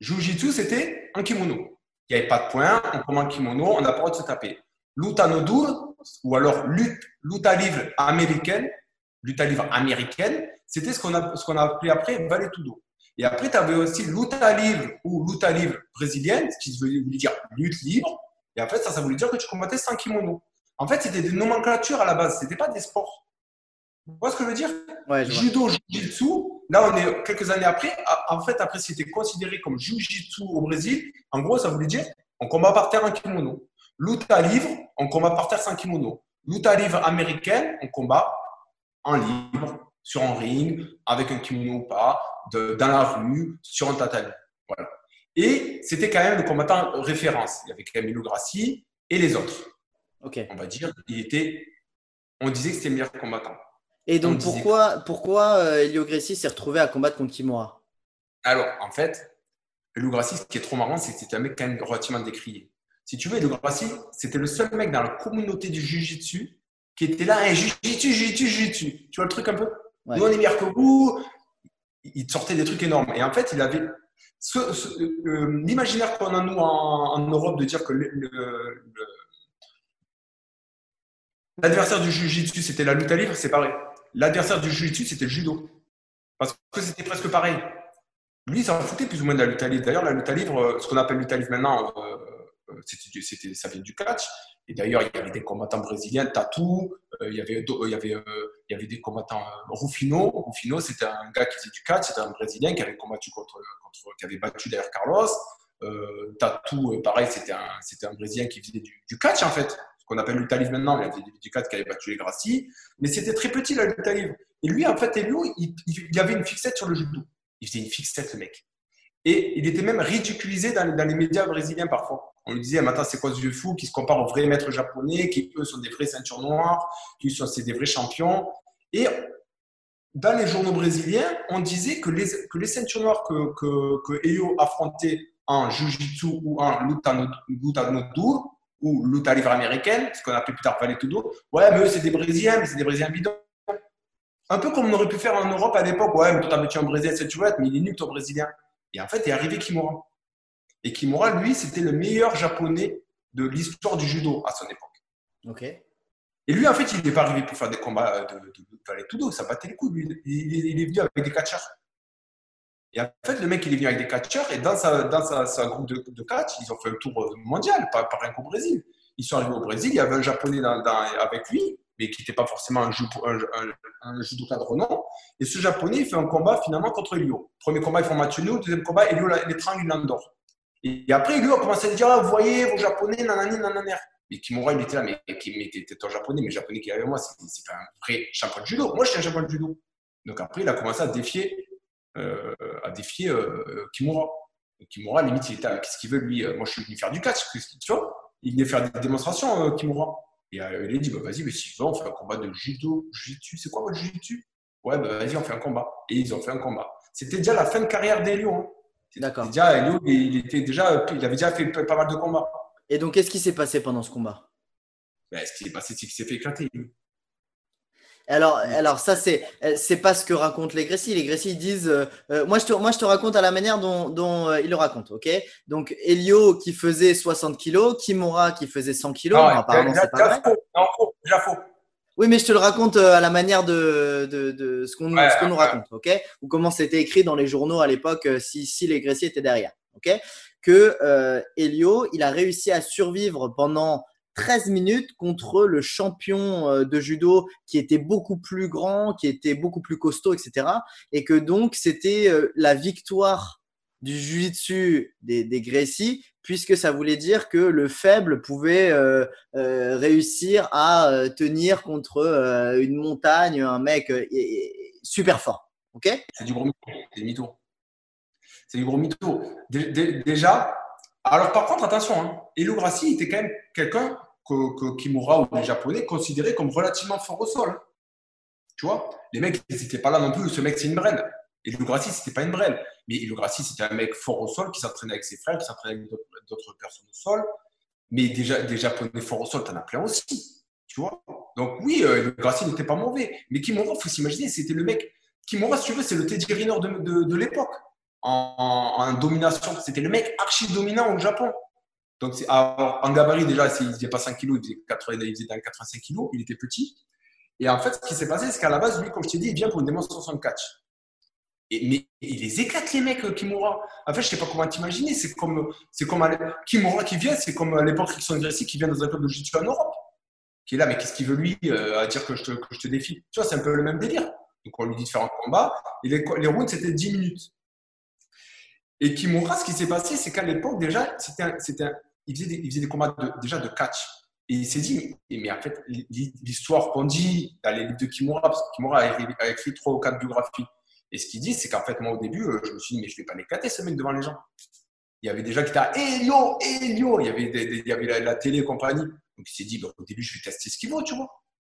Speaker 3: Jujitsu, c'était un kimono. Il n'y avait pas de point, on prend un kimono, on n'a pas le droit de se taper. Luta no duro, ou alors lutte, luta livre américaine, lutte livre américaine, c'était ce qu'on a, ce qu'on a appelé après Valetudo. Et après, tu avais aussi luta livre ou luta livre brésilienne, ce qui voulait dire lutte libre. Et en fait, ça, ça voulait dire que tu combattais sans kimono. En fait, c'était des nomenclatures à la base, c'était pas des sports. Vous voyez ce que je veux dire?
Speaker 2: Ouais, je vois.
Speaker 3: Judo, Jiu-Jitsu, là on est quelques années après. En fait, après c'était considéré comme Jiu-Jitsu au Brésil. En gros, ça voulait dire on combat par terre en kimono. Luta livre, on combat par terre sans kimono. Luta livre américaine, on combat en libre, sur un ring, avec un kimono ou pas, de- dans la rue, sur un tatami. Voilà. Et c'était quand même le combattant référence. Il y avait Camilo Grassi et les autres. On va dire, il était, on disait que c'était le meilleur combattant.
Speaker 2: Et
Speaker 3: On
Speaker 2: donc, pourquoi, pourquoi euh, Elio Gracie s'est retrouvé à combattre contre Kimura?
Speaker 3: Alors, en fait, Elio Grassi, ce qui est trop marrant, c'est que c'était un mec quand même relativement décrié. Si tu veux, Elio Grassi, c'était le seul mec dans la communauté du Jiu-Jitsu qui était là, hey, Jiu-Jitsu, Jiu-Jitsu, Jiu-Jitsu. Tu vois le truc un peu?
Speaker 2: Ouais.
Speaker 3: Nous, on est meilleurs que vous. Il sortait des trucs énormes. Et en fait, il avait euh, l'imaginaire qu'on a, nous, en, en Europe, de dire que le- le- le- l'adversaire du Jiu-Jitsu, c'était la lutte à livre, c'est pareil. L'adversaire du Jiu-Jitsu, c'était le judo. Parce que c'était presque pareil. Lui, il s'en foutait plus ou moins de la lutte à livre. D'ailleurs, la lutte à livre, euh, ce qu'on appelle lutte à livre maintenant, euh, euh, ça vient du catch. Et d'ailleurs, il y avait des combattants brésiliens, Tatou, il, y avait, il, y avait, il y avait des combattants Rufino. Rufino, c'était un gars qui faisait du catch, c'était un Brésilien qui avait combattu contre, qui avait battu d'ailleurs Carlos. Tatou, pareil, c'était un, un Brésilien qui faisait du, du catch en fait, qu'on appelle livre maintenant, il faisait du catch qui avait battu les Gracie. Mais c'était très petit la livre. Et lui, en fait, Elio, il, il, avait une fixette sur le judo. Il faisait une fixette, le mec. Et il était même ridiculisé dans, les médias brésiliens parfois. On lui disait, mais attends, c'est quoi ce vieux fou qui se compare aux vrais maîtres japonais, qui eux sont des vrais ceintures noires, qui sont des vrais champions. Et dans les journaux brésiliens, on disait que les, que les ceintures noires que, que, Eyo affrontait en Jiu-Jitsu ou en Luta no- ou Luta Livre américaine, ce qu'on appelait plus tard Vale Tudo, ouais, mais eux, c'est des Brésiliens, mais c'est des Brésiliens bidons. Un peu comme on aurait pu faire en Europe à l'époque, ouais, mais toi, t'as battu un Brésilien, c'est tu veux être, mais il est nul ton Brésilien. Et en fait, est arrivé Kimura. Et Kimura, lui, c'était le meilleur japonais de l'histoire du judo à son époque.
Speaker 2: Ok.
Speaker 3: Et lui, en fait, il n'est pas arrivé pour faire des combats de, de, Tudo, ça battait les couilles. Il, il- il est venu avec des catcheurs. Et en fait, le mec, il est venu avec des catcheurs et dans sa, dans sa, groupe de, de catch, ils ont fait un tour mondial, pas, pas rien qu'au Brésil. Ils sont arrivés au Brésil, il y avait un japonais avec lui, mais qui n'était pas forcément un, judo, un, un, judoka de renom. Et ce japonais, il fait un combat finalement contre Elio. Premier combat, ils font match nul. Deuxième combat, Elio l'étrangle, il l'endort. Et après, Elio a commencé à dire ah, Vous voyez, vos japonais, nanani, nanana. Et Kimura, il était là, mais, mais, t'es un japonais, mais le japonais qui est avec moi, c'est pas un vrai champion de judo. Moi, je suis un champion de judo. Donc après, il a commencé à défier, euh, à défier euh, Kimura. Et Kimura, limite, il était là, qu'est-ce qu'il veut lui euh, Moi, je suis venu faire du catch, tu vois Il venait faire des démonstrations, euh, Kimura. Et euh, il a dit bah, Vas-y, mais si tu veux, on fait un combat de judo, jiu-jitsu. C'est quoi votre jiu-jitsu Ouais, bah, vas-y, on fait un combat. Et ils ont fait un combat. C'était déjà la fin de carrière d'Elio. Hein.
Speaker 2: D'accord.
Speaker 3: Déjà, Elio, il, était déjà, il avait déjà fait pas mal de combats.
Speaker 2: Et donc, qu'est-ce qui s'est passé pendant ce combat?
Speaker 3: Ben, ce qui s'est passé, c'est qu'il s'est fait éclater.
Speaker 2: Alors, alors, ça, c'est euh, c'est pas ce que racontent les Grécy. Les Grécy disent euh, euh, moi, je te, moi, je te raconte à la manière dont, dont euh, ils le racontent. ok? Donc, Elio qui faisait 60 kilos, Kimura qui faisait 100 kilos.
Speaker 3: Non,
Speaker 2: Bon, apparemment,
Speaker 3: déjà-
Speaker 2: c'est pas vrai.
Speaker 3: faux. Non, faux. Déjà faux.
Speaker 2: Oui, mais je te le raconte euh, à la manière de, de, de ce qu'on nous,
Speaker 3: Ouais,
Speaker 2: ce qu'on nous
Speaker 3: ouais.
Speaker 2: raconte, ok? Ou comment c'était écrit dans les journaux à l'époque, si, si les Gréciers étaient derrière, ok? Que euh, Elio, il a réussi à survivre pendant 13 minutes contre le champion euh, de judo qui était beaucoup plus grand, qui était beaucoup plus costaud, etc. Et que donc, c'était euh, la victoire du jiu-jitsu des, des puisque ça voulait dire que le faible pouvait euh, réussir à tenir contre une montagne, un mec super fort. Ok?
Speaker 3: C'est du gros mytho. C'est du mytho. C'est du gros mytho. Dé- dé- Déjà, alors par contre, attention, hein, Elo était quand même quelqu'un que, Kimura ou les Japonais considéraient comme relativement fort au sol. Tu vois? Les mecs, ils n'étaient pas là non plus. Ce mec, c'est une brêle. Elo Grassi, c'était pas une brêle. Mais Grassi, c'était un mec fort au sol qui s'entraînait avec ses frères, qui s'entraînait avec d'autres- personnes au sol. Mais déjà, des Japonais forts au sol, t'en as plein aussi. Tu vois? Donc oui, euh, Grassi n'était pas mauvais. Mais Kimura, il faut s'imaginer, c'était le mec Kimura, si tu veux, c'est le Teddy Riner de, de, de l'époque en, en domination. C'était le mec archi dominant au Japon. Donc, en gabarit, déjà, il faisait pas 5 kilos, il faisait, 80, il faisait dans les 85 kilos, il était petit. Et en fait, ce qui s'est passé, c'est qu'à la base, lui, comme je t'ai dit, il vient pour une démonstration de catch. Et, mais il les éclate, les mecs, euh, Kimura. En fait, je sais pas comment t'imaginer. C'est comme, c'est comme Kimura qui vient, c'est comme à l'époque Rickson Gracie qui vient dans un club de jiu en Europe. Qui est là, mais qu'est-ce qu'il veut lui euh, à dire que je, te, que je te défie? Tu vois, c'est un peu le même délire. Donc on lui dit de faire un combat. Et les, les rounds, c'était 10 minutes. Et Kimura, ce qui s'est passé, c'est qu'à l'époque, déjà, c'était c'était il, faisait des, combats de, déjà de catch. Et il s'est dit, mais, en fait, l'histoire qu'on dit dans les livres de Kimura, parce que Kimura a écrit trois ou quatre biographies, et ce qu'il dit, c'est qu'en fait, moi, au début, euh, je me suis dit, mais je ne vais pas l'éclater, ce mec, devant les gens. Il y avait des gens qui étaient à Elio, Elio. Il y avait, il y avait la, télé et compagnie. Donc, il s'est dit, bah, au début, je vais tester ce qu'il vaut, tu vois.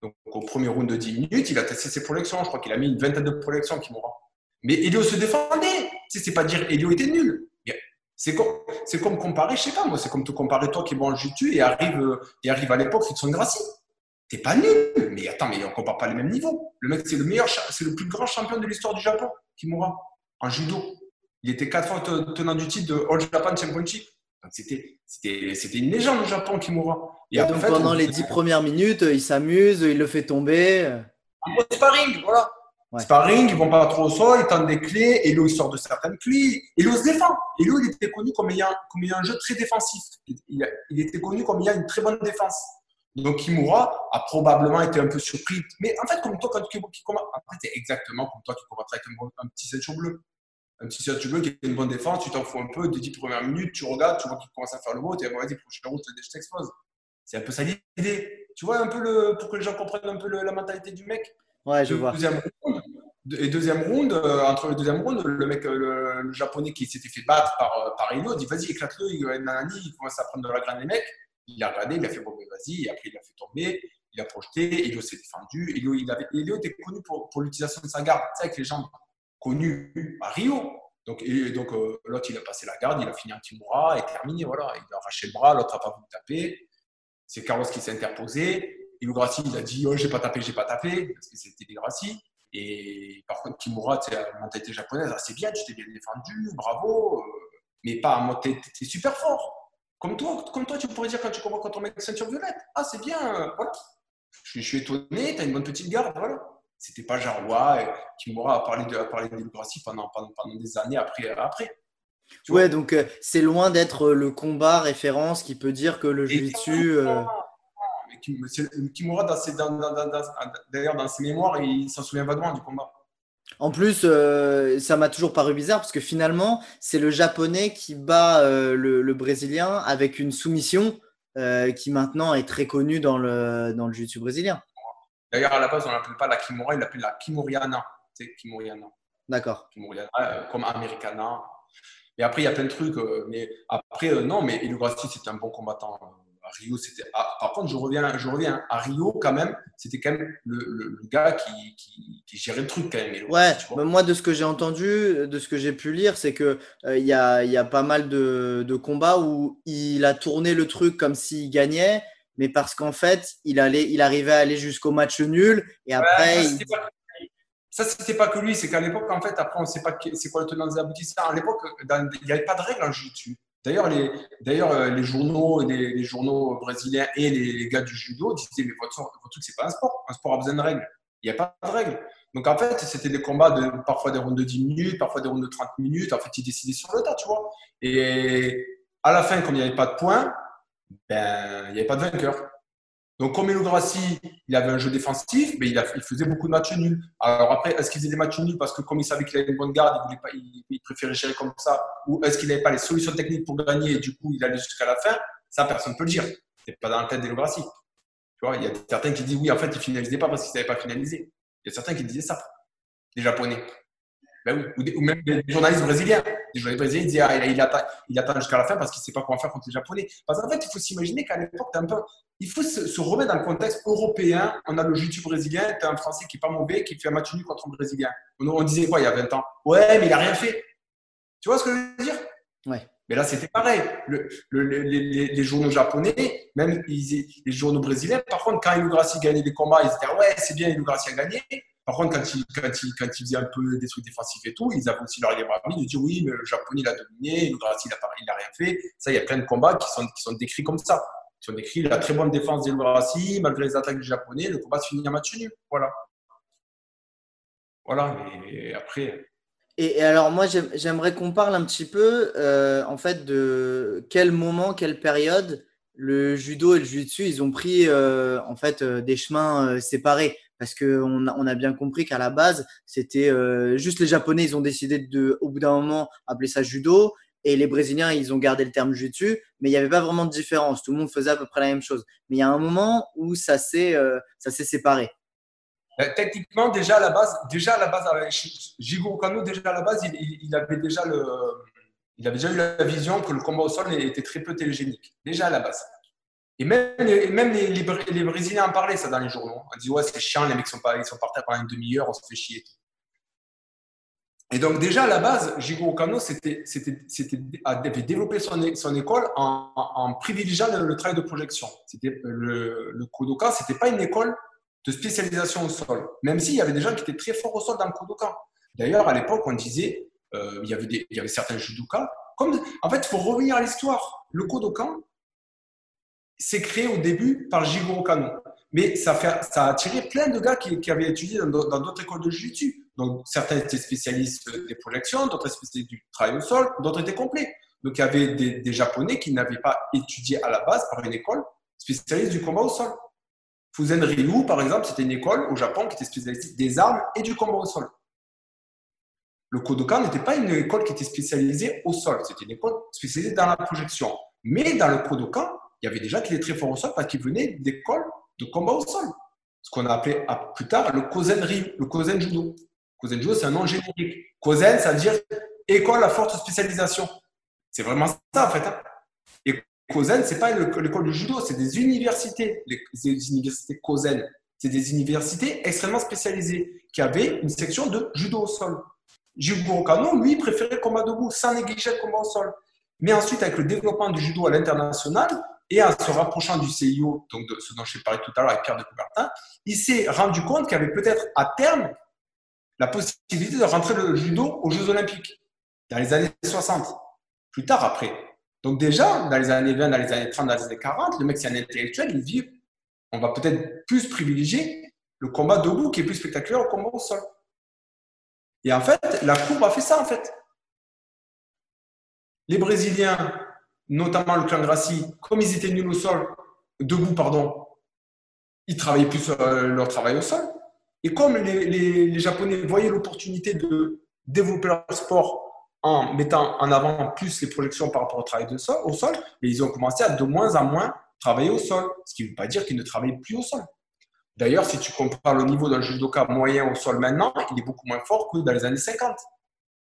Speaker 3: Donc, au premier round de 10 minutes, il a testé ses projections. Je crois qu'il a mis une vingtaine de projections qui mourra. Mais Elio se défendait. C'est pas dire Elio était nul. C'est comme, c'est comme comparer, je sais pas moi, c'est comme te comparer toi qui en jiu et arrive, euh, et arrive à l'époque Frickson Gracie. T'es pas nul. Mais attends, mais on compare pas les mêmes niveaux. Le mec, c'est le meilleur, c'est le plus grand champion de l'histoire du Japon, Kimura, en judo. Il était quatre fois tenant du titre de All Japan Championship. C'était, c'était, c'était une légende au Japon, Kimura.
Speaker 2: Et, donc pendant les dix premières minutes, il s'amuse, il le fait tomber.
Speaker 3: Un sparring, voilà. Sparring, ils vont pas trop au sol, ils tendent des clés, Elo il sort de certaines clés, Elo se défend. Elo il était connu comme ayant, comme ayant un jeu très défensif. Il, il était connu comme ayant une très bonne défense. Donc Kimura a probablement été un peu surpris. Mais en fait, comme toi, quand tu commences, après, c'est exactement comme toi qui commences avec un, petit ceinture bleu. Un petit ceinture bleu qui a une bonne défense, tu t'en fous un peu, des 10 premières minutes, tu regardes, tu vois qu'il commence à faire le mot, tu dis, vas-y, prochain round, je t'expose. C'est un peu ça l'idée. Tu vois un peu le, pour que les gens comprennent un peu la mentalité du mec.
Speaker 2: Ouais, je vois.
Speaker 3: Et deuxième round, euh, entre le deuxième round, le mec, euh, le, japonais qui s'était fait battre par, euh, par dit vas-y, éclate-le, il, il commence à prendre de la graine les mecs. Il a regardé, il a fait bon, vas-y, et après il a fait tomber, il a projeté, Elio s'est défendu. Elio, il avait, Elio était connu pour, pour l'utilisation de sa garde, tu sais, avec les jambes connues à Rio. Donc, donc euh, l'autre, il a passé la garde, il a fini un Timura et terminé, voilà. Il a arraché le bras, l'autre n'a pas voulu taper. C'est Carlos qui s'est interposé. Et Gracie, il a dit Oh, j'ai pas tapé, j'ai pas tapé, parce que c'était des Gracie. Et par contre, Kimura, tu la mentalité japonaise, ah, c'est bien, tu t'es bien défendu, bravo, euh, mais pas, tu es super fort. Comme toi, comme toi, tu pourrais dire quand tu comprends quand on met une ceinture violette. Ah, c'est bien, voilà. Je, suis étonné, tu as une bonne petite garde, voilà. C'était pas Jaroua qui m'aura parlé de, parler de pendant, pendant, pendant, des années après. après.
Speaker 2: ouais, donc euh, c'est loin d'être le combat référence qui peut dire que le jiu-jitsu. Euh...
Speaker 3: Kimura, d'ailleurs, dans ses mémoires, il s'en souvient vaguement du combat.
Speaker 2: En plus, euh, ça m'a toujours paru bizarre parce que finalement, c'est le japonais qui bat euh, le, brésilien avec une soumission euh, qui maintenant est très connue dans le, dans le jiu-jitsu brésilien.
Speaker 3: D'ailleurs, à la base, on ne l'appelle pas la Kimura, il l'appelle la Kimuriana. Kimuriana.
Speaker 2: D'accord.
Speaker 3: Kimuriana, comme Americana. Et après, il y a plein de trucs. mais après, non, mais Gracie, c'est un bon combattant à Rio, c'était. Ah, par contre, je reviens, je reviens à Rio quand même. C'était quand même le, gars qui, qui, gérait le truc quand même.
Speaker 2: ouais. moi, de ce que j'ai entendu, de ce que j'ai pu lire, c'est que euh, il y, a, y, a, pas mal de, de, combats où il a tourné le truc comme s'il gagnait, mais parce qu'en fait, il allait, il arrivait à aller jusqu'au match nul et après.
Speaker 3: ça, c'était pas que lui, c'est qu'à l'époque, en fait, après, on ne sait pas c'est quoi le tenant des aboutissants. À l'époque, il n'y avait pas de règles en jiu D'ailleurs, les, d'ailleurs, euh, les journaux, les, journaux brésiliens et les, gars du judo disaient mais votre, votre truc c'est pas un sport, un sport a besoin de règles. Il n'y a pas de règles. Donc en fait, c'était des combats de parfois des rondes de 10 minutes, parfois des rondes de 30 minutes. En fait, ils décidaient sur le tas, tu vois. Et à la fin, comme il n'y avait pas de points, ben il n'y avait pas de vainqueur. Donc, comme Grassi, il avait un jeu défensif, mais il, faisait beaucoup de matchs nuls. Alors après, est-ce qu'il faisait des matchs nuls parce que comme il savait qu'il avait une bonne garde, il, pas, il, préférait gérer comme ça? Ou est-ce qu'il n'avait pas les solutions techniques pour gagner et du coup, il allait jusqu'à la fin? Ça, personne ne peut le dire. C'est pas dans la tête d'Elograssi. Tu vois, il y a certains qui disent oui, en fait, il finalisait pas parce qu'il savait pas finaliser. Il y a certains qui disaient ça, les Japonais. Ben oui. ou, même des journalistes brésiliens. Les journalistes brésiliens disaient ah, il, attend, il attend jusqu'à la fin parce qu'il ne sait pas comment faire contre les Japonais. Parce qu'en fait, il faut s'imaginer qu'à l'époque, un peu, il faut se, remettre dans le contexte européen. On a le jiu brésilien, tu as un Français qui n'est pas mauvais, qui fait un match nul contre un Brésilien. On, disait quoi il y a 20 ans? Ouais, mais il n'a rien fait. Tu vois ce que je veux dire?
Speaker 2: Ouais.
Speaker 3: Mais là, c'était pareil. Le, les, journaux japonais, même les journaux brésiliens, par contre, quand Ilugrassi gagnait des combats, ils disaient Ouais, c'est bien, Ilugrassi a gagné. Par contre, quand il, quand, il, quand il faisait un peu des trucs défensifs et tout, ils avaient aussi leur libre avis de dire oui, mais le Japonais il a dominé, le Gracie il n'a rien fait. Ça, il y a plein de combats qui sont, qui sont décrits comme ça. Qui sont décrits la très bonne défense des Gracie, malgré les attaques du Japonais, le combat se finit en match nul. Voilà. Voilà, mais après.
Speaker 2: Et, alors moi, j'aimerais qu'on parle un petit peu, euh, en fait, de quel moment, quelle période le judo et le jiu-jitsu, ils ont pris, euh, en fait, euh, des chemins séparés. Parce a, on a bien compris qu'à la base, c'était juste les Japonais, ils ont décidé de, au bout d'un moment, appeler ça judo. Et les Brésiliens, ils ont gardé le terme jiu-jitsu, mais il n'y avait pas vraiment de différence. Tout le monde faisait à peu près la même chose. Mais il y a un moment où ça s'est séparé.
Speaker 3: Euh, techniquement, déjà à la base, déjà à la base, Jigoro Kano, déjà à la base, avait déjà le, il avait déjà eu la vision que le combat au sol était très peu télégénique, déjà à la base. Et même, même les, les, Brésiliens en parlaient ça dans les journaux. On dit ouais c'est chiant, les mecs sont pas, ils sont partis pendant une demi-heure, on se fait chier. Et donc déjà à la base, Jigoro Kano c'était, avait développé son, son école en, en, privilégiant le, travail de projection. C'était le, le Kodoka, c'était pas une école de spécialisation au sol, même s'il y avait des gens qui étaient très forts au sol dans le Kodokan. D'ailleurs, à l'époque, on disait, euh, il, y avait il y avait certains judokas. En fait, il faut revenir à l'histoire. Le Kodokan, s'est créé au début par Jigoro Kano. Mais ça, a attiré plein de gars qui, avaient étudié dans d'autres écoles de jiu-jitsu. Donc, certains étaient spécialistes des projections, d'autres spécialistes du travail au sol, d'autres étaient complets. Donc, il y avait des, des Japonais qui n'avaient pas étudié à la base par une école spécialiste du combat au sol. Fuzen Ryu, par exemple, c'était une école au Japon qui était spécialisée des armes et du combat au sol. Le Kodokan n'était pas une école qui était spécialisée au sol, c'était une école spécialisée dans la projection. Mais dans le Kodokan, il y avait déjà qui étaient très forts au sol parce qu'ils venaient d'écoles de combat au sol. Ce qu'on a appelé plus tard le Kozen Ryu, le Kozen Judo. Kozen Judo, c'est un nom générique. Kozen, ça veut dire école à forte spécialisation. C'est vraiment ça, en fait. Hein. Kozen, ce n'est pas l'école de judo, c'est des universités, les, universités Kozen. C'est des universités extrêmement spécialisées qui avaient une section de judo au sol. Jigoro Kano, lui, préférait combat debout, sans négliger le combat au sol. Mais ensuite, avec le développement du judo à l'international et en se rapprochant du CIO, donc de ce dont je parlé tout à l'heure avec Pierre de Coubertin, il s'est rendu compte qu'il y avait peut-être à terme la possibilité de rentrer le judo aux Jeux Olympiques dans les années 60. Plus tard, après, donc déjà, dans les années 20, dans les années 30, dans les années 40, le mec, c'est un intellectuel, il dit, on va peut-être plus privilégier le combat debout qui est plus spectaculaire au combat au sol. Et en fait, la courbe a fait ça, en fait. Les Brésiliens, notamment le clan Gracie, comme ils étaient nuls au sol, debout, pardon, ils travaillaient plus euh, leur travail au sol. Et comme les, les Japonais voyaient l'opportunité de développer leur sport en mettant en avant plus les projections par rapport au travail de sol, au sol, ils ont commencé à de moins en moins travailler au sol, ce qui ne veut pas dire qu'ils ne travaillent plus au sol. D'ailleurs, si tu compares le niveau d'un judoka moyen au sol maintenant, il est beaucoup moins fort que dans les années 50.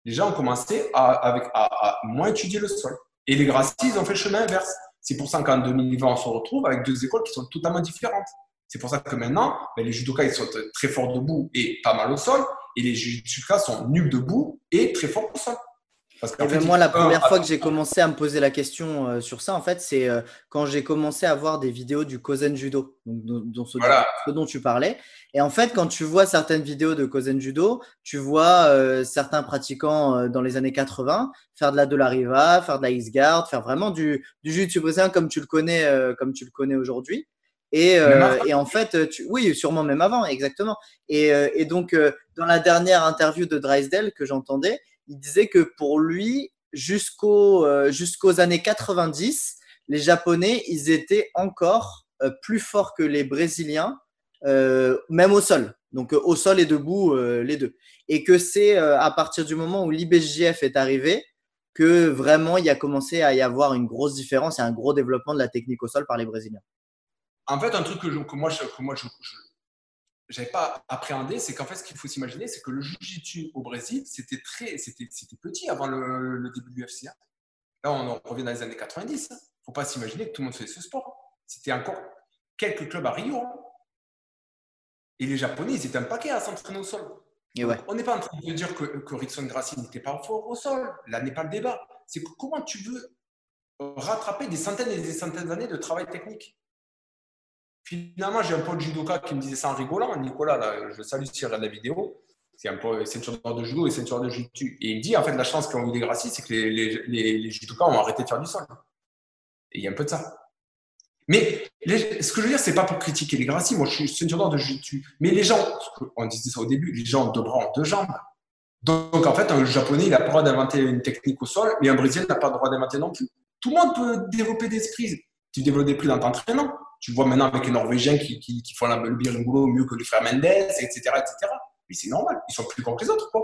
Speaker 3: Les gens ont commencé à, avec, à, moins étudier le sol. Et les Gracies, ils ont fait le chemin inverse. C'est pour ça qu'en 2020, on se retrouve avec deux écoles qui sont totalement différentes. C'est pour ça que maintenant, ben, les judokas, ils sont très forts debout et pas mal au sol. Et les judokas sont nuls debout et très forts au sol.
Speaker 2: Eh ben, moi, la première fois que j'ai commencé à me poser la question euh, sur ça, en fait, c'est euh, quand j'ai commencé à voir des vidéos du Kozen Judo, donc, ce, dont tu parlais. Et en fait, quand tu vois certaines vidéos de Kozen Judo, tu vois euh, certains pratiquants dans les années 80 faire de la de la riva, faire de la X-Guard, faire vraiment du, du jiu-jitsu brésilien comme tu le connais, comme tu le connais aujourd'hui. Et, et, en fait, tu, oui, sûrement même avant, exactement. Et, et donc, dans la dernière interview de Drysdale que j'entendais, il disait que pour lui, jusqu'au, euh, jusqu'aux années 90, les Japonais, ils étaient encore euh, plus forts que les Brésiliens, euh, même au sol. Donc au sol et debout, les deux. Et que c'est à partir du moment où l'IBJF est arrivé que vraiment il y a commencé à y avoir une grosse différence et un gros développement de la technique au sol par les Brésiliens.
Speaker 3: En fait, un truc que, moi, que moi je, j'avais pas appréhendé, c'est qu'en fait, ce qu'il faut s'imaginer, c'est que le jiu-jitsu au Brésil, c'était très, c'était, petit avant le, début du UFC. Là, on, revient dans les années 90. Il ne faut pas s'imaginer que tout le monde faisait ce sport. C'était encore quelques clubs à Rio. Hein. Et les Japonais, ils étaient un paquet à s'entraîner au sol. Et ouais. On n'est pas en train de dire que, que Rickson Gracie n'était pas fort au sol. Là n'est pas le débat. C'est comment tu veux rattraper des centaines et des centaines d'années de travail technique? Finalement, j'ai un pote judoka qui me disait ça en rigolant. Nicolas, là, je salue si regarde la vidéo. C'est un peu ceinture de judo et ceinture de jiu Et il me dit, en fait, la chance qu'ont eu les Gracies, c'est que les, les, judokas ont arrêté de faire du sol. Et il y a un peu de ça. Mais ce que je veux dire, c'est pas pour critiquer les Gracies. Moi, je suis ceinture de jiu Mais les gens, on disait ça au début, les gens ont deux bras, deux jambes. Donc, en fait, un japonais, il n'a pas le droit d'inventer une technique au sol, mais un brésilien n'a pas le droit d'inventer non plus. Tout le monde peut développer des esprits. Tu développes des prix dans t'entraînant. Tu vois maintenant avec les Norvégiens qui, font le biringulo mieux que les frères Mendes, etc., etc. Mais c'est normal. Ils sont plus grands que les autres, quoi.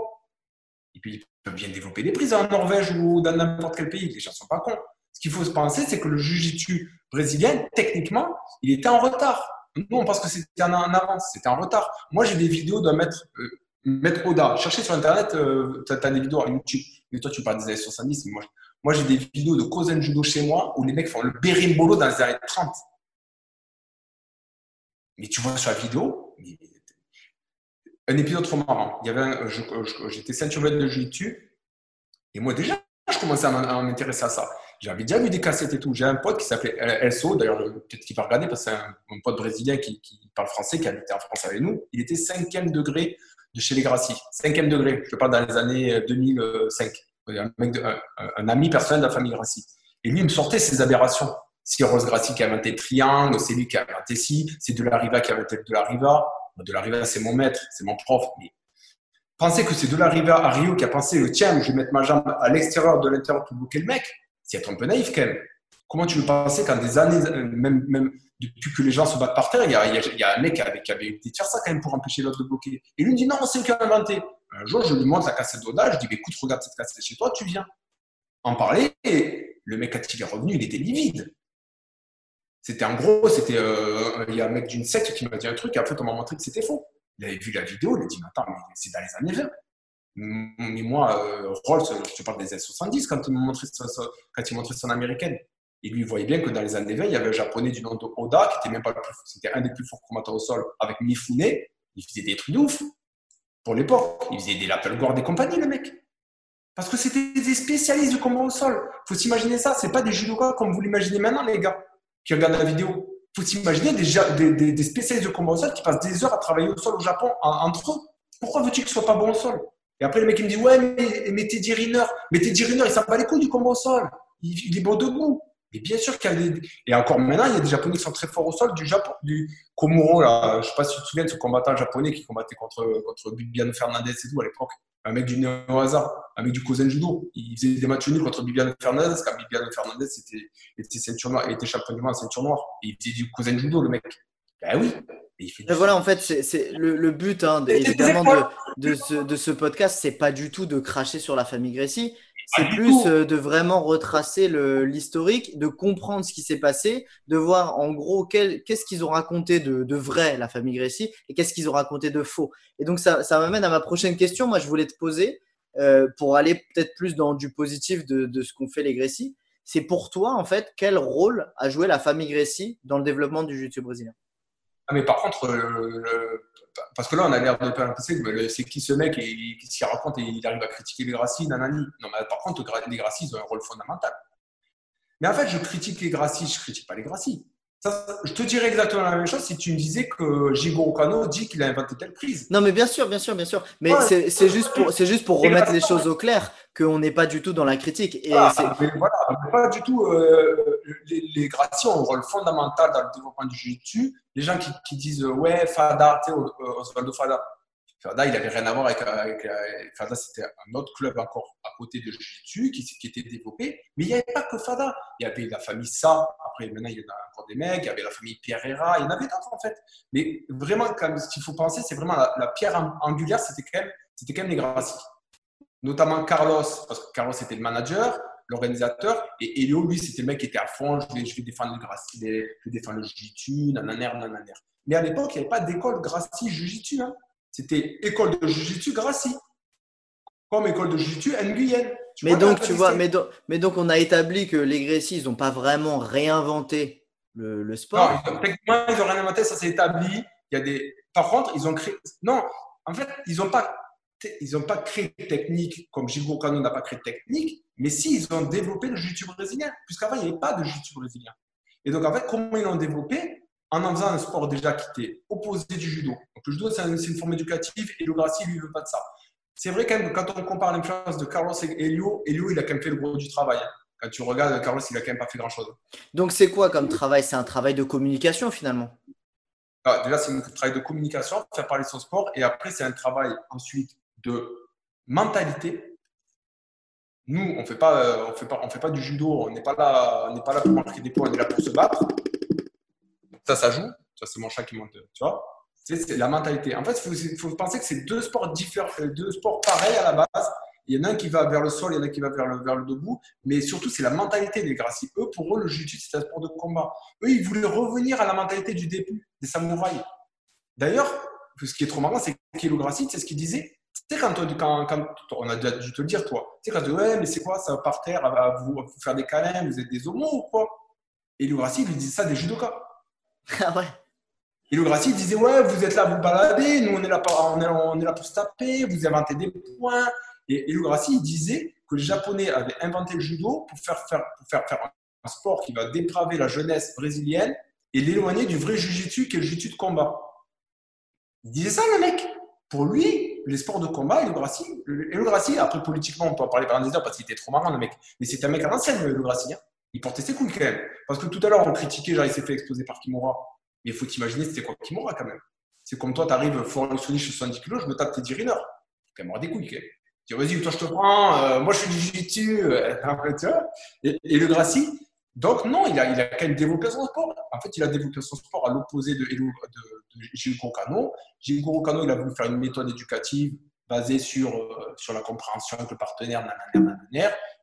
Speaker 3: Et puis, ils peuvent bien développer des prises en Norvège ou dans n'importe quel pays. Les gens ne sont pas cons. Ce qu'il faut se penser, c'est que le jiu-jitsu brésilien, techniquement, il était en retard. Nous, on pense que c'était en avance, c'était en retard. Moi, j'ai des vidéos d'un maître, euh, Oda. Cherchez sur Internet, euh, tu as, des vidéos à YouTube. Mais toi, tu parles des années 70, mais moi, moi j'ai des vidéos de Kozen Judo chez moi où les mecs font le berimbolo dans les années 30. Mais tu vois sur la vidéo, un épisode trop marrant. Il y avait j'étais ceinture de jiu-jitsu et moi déjà, je commençais à m'intéresser à ça. J'avais déjà vu des cassettes et tout. J'ai un pote qui s'appelait Elso, d'ailleurs, peut-être qu'il va regarder parce que c'est un, pote brésilien qui, parle français, qui habitait en France avec nous. Il était cinquième degré de chez les Grassi. Cinquième degré, je parle dans les années 2005. Un, mec un, ami personnel de la famille Grassi. Et lui, il me sortait ses aberrations. C'est Rose Grassi qui a inventé Triangle, c'est lui qui a inventé ci, c'est De La Riva qui a inventé De La Riva. De La Riva, c'est mon maître, c'est mon prof. Mais pensez que c'est De La Riva à Rio qui a pensé le tiens, je vais mettre ma jambe à l'extérieur de l'intérieur pour bloquer le mec c'est être un peu naïf quand même. Comment tu veux penser qu'en des années, euh, même, depuis que les gens se battent par terre, il y a, un mec qui avait, qui avait faire ça quand même pour empêcher l'autre de bloquer. Et lui dit non, c'est lui qui a inventé. Un jour, je lui montre la cassette d'Oda, je dis écoute, regarde cette cassette chez toi, tu viens en parler. Et le mec, quand il est revenu, il était livide. C'était en gros, c'était euh, il y a un mec d'une secte qui m'a dit un truc, et en fait, on m'a montré que c'était faux? Il avait vu la vidéo, il a dit attends, mais c'est dans les années 20. Mais moi, euh, Rolls, je te parle des années 70 quand il m'a montré son américaine. Et lui, il voyait bien que dans les années 20, il y avait un japonais du nom de Oda qui était même pas le plus c'était un des plus forts combattants au sol avec Mifune. Il faisait des trucs de ouf pour l'époque. Il faisait des lapel guard des compagnies, le mec. Parce que c'était des spécialistes du combat au sol. Faut s'imaginer ça. C'est pas des judokas comme vous l'imaginez maintenant, les gars, qui regardent la vidéo. Faut s'imaginer des, des, spécialistes de combat au sol qui passent des heures à travailler au sol au Japon entre eux. Pourquoi veux-tu qu'ils soient pas bons au sol? Et après, le mec, il me dit Ouais, mais, mais Teddy Riner, mais Teddy Riner, il s'en bat les couilles du combat au sol. Il, est bon debout. Mais bien sûr qu'il y a des. Et encore maintenant, il y a des Japonais qui sont très forts au sol, du Japon, du Komuro, là. Je sais pas si tu te souviens de ce combattant japonais qui combattait contre, contre Bibiano Fernandez et tout à l'époque. Un mec du Neo hasard, un mec du Kozen Judo. Il faisait des matchs nuls contre Bibiano Fernandez, quand Bibiano Fernandez était, était, ceinture noire, était champion du monde en ceinture noire. Et il faisait du Kozen Judo, le mec. Ben oui,
Speaker 2: voilà, en fait, c'est le, but, hein, évidemment, de, ce, podcast, c'est pas du tout de cracher sur la famille Grécy, c'est plus euh, de vraiment retracer l'historique, de comprendre ce qui s'est passé, de voir en gros qu'est-ce qu'ils ont raconté de, vrai, la famille Grécy, et qu'est-ce qu'ils ont raconté de faux. Et donc, ça, m'amène à ma prochaine question. Moi, je voulais te poser, euh, pour aller peut-être plus dans du positif de, ce qu'ont fait les Grécy, c'est pour toi, en fait, quel rôle a joué la famille Grécy dans le développement du jiu brésilien?
Speaker 3: Ah, mais par contre, euh, parce que là, on a l'air de pas penser c'est qui ce mec et qu'est-ce qu'il raconte et il arrive à critiquer les Gracie, nanani. Non, mais par contre, les Gracie, ils ont un rôle fondamental. Mais en fait, je critique les Gracie, je critique pas les Je te dirais exactement la même chose si tu me disais que Jigoro Kano dit qu'il a inventé telle prise.
Speaker 2: Non, mais bien sûr, bien sûr, bien sûr. Mais c'est juste pour, c'est juste pour remettre les choses au clair qu'on n'est pas du tout dans la critique. Et
Speaker 3: voilà, voilà, pas du tout. Euh, les, les Gracie ont un rôle fondamental dans le développement du jiu Les gens qui, qui disent ouais Fada, Osvaldo Fada. Fada, il n'avait rien à voir avec, avec, Fada, c'était un autre club encore côté de Jiu-Jitsu qui, était développé. Mais il n'y avait pas que Fada. Il y avait la famille Sa, après maintenant il y en a encore des mecs, il y avait la famille Pereira, il y en avait d'autres en fait. Mais vraiment, ce qu'il faut penser, c'est vraiment la, pierre angulaire, c'était quand, même, quand même les Gracie. Notamment Carlos, parce que Carlos était le manager, l'organisateur, et Elio, lui, c'était le mec qui était à fond, je vais, défendre le Gracie, je vais défendre le Jiu-Jitsu, nananer, nananer. Mais à l'époque, il n'y avait pas d'école Gracie Jiu-Jitsu. Hein. C'était école de Jiu-Jitsu Gracie. Comme école de Jiu-Jitsu Nguyen.
Speaker 2: Mais donc, tu vois, mais, donc on a établi que les Gracie, ils n'ont pas vraiment réinventé le, sport.
Speaker 3: Non, techniquement, ils n'ont rien inventé, ça s'est établi. Il y a des... Par contre, ils ont créé. Non, en fait, ils n'ont pas, ils pas créé de technique comme Jigoro Kano n'a pas créé de technique, mais si, ils ont développé le jiu-jitsu brésilien, puisqu'avant, il n'y avait pas de jiu-jitsu brésilien. Et donc, en fait, comment ils l'ont développé? En en faisant un sport déjà qui était opposé du judo. Donc le judo, c'est une forme éducative et le Gracie, lui, ne veut pas de ça. C'est vrai quand même que quand on compare l'influence de Carlos et Elio, Elio, il a quand même fait le gros du travail. Hein. Quand tu regardes, Carlos, il a quand même pas fait grand-chose.
Speaker 2: Donc c'est quoi comme travail? C'est un travail de communication finalement?
Speaker 3: Ah, Déjà, c'est un travail de communication, faire parler son sport. Et après, c'est un travail ensuite de mentalité. Nous, on fait pas, euh, on fait pas, on fait pas du judo. On n'est pas là, on n'est pas là pour marquer des points. On est là pour se battre. Ça, ça joue. Ça, c'est mon chat qui monte. Tu vois C'est la mentalité. En fait, il faut, penser que c'est deux sports différents, deux sports pareils à la base. Il y en a un qui va vers le sol, il y en a un qui va vers le, vers le debout. Mais surtout, c'est la mentalité des Gracie. Eux, pour eux, le jiu c'est un sport de combat. Eux, ils voulaient revenir à la mentalité du début, des samouraïs. D'ailleurs, ce qui est trop marrant, c'est qu'Elo Gracie, c'est ce qu'il disait. Tu sais, quand, quand, on a dû te le dire, toi, tu sais, quand tu dis, ouais, mais c'est quoi ça par terre, à vous, faire des câlins, vous êtes des homos ou quoi? Elo Gracie, il lui ça des judokas.
Speaker 2: Ah ouais
Speaker 3: et le Gracie disait Ouais, vous êtes là, vous baladez, nous on est là, pour, on est, pour se taper, vous inventez des points. Et, et le disait que les Japonais avaient inventé le judo pour faire, faire, pour faire, faire un sport qui va dépraver la jeunesse brésilienne et l'éloigner du vrai jujitsu qui est le jujitsu de combat. Il disait ça, le mec. Pour lui, les sports de combat, le Gracie, Gracie, après politiquement, on peut en parler pendant des heures parce qu'il était trop marrant, le mec. Mais c'était un mec à l'ancienne, le Gracie. Hein. Il portait ses couilles quand même. Parce que tout à l'heure, on critiquait, genre, il s'est fait exploser par Kimura. Mais il faut t'imaginer, c'était quoi Kimura quand même. C'est comme toi, tu arrives le Sony chez 70 kg, je me tape tes 10 runners. Quand même, des couilles quand même vas-y, toi je te prends, euh, moi je suis jiu-jitsu, euh, et, et, le Gracie, donc non, il a, il a quand même développé son sport. En fait, il a développé son sport à l'opposé de, de, de Gilles Cano. Gilles Cano, il a voulu faire une méthode éducative basée sur, euh, sur la compréhension avec le partenaire, nanana,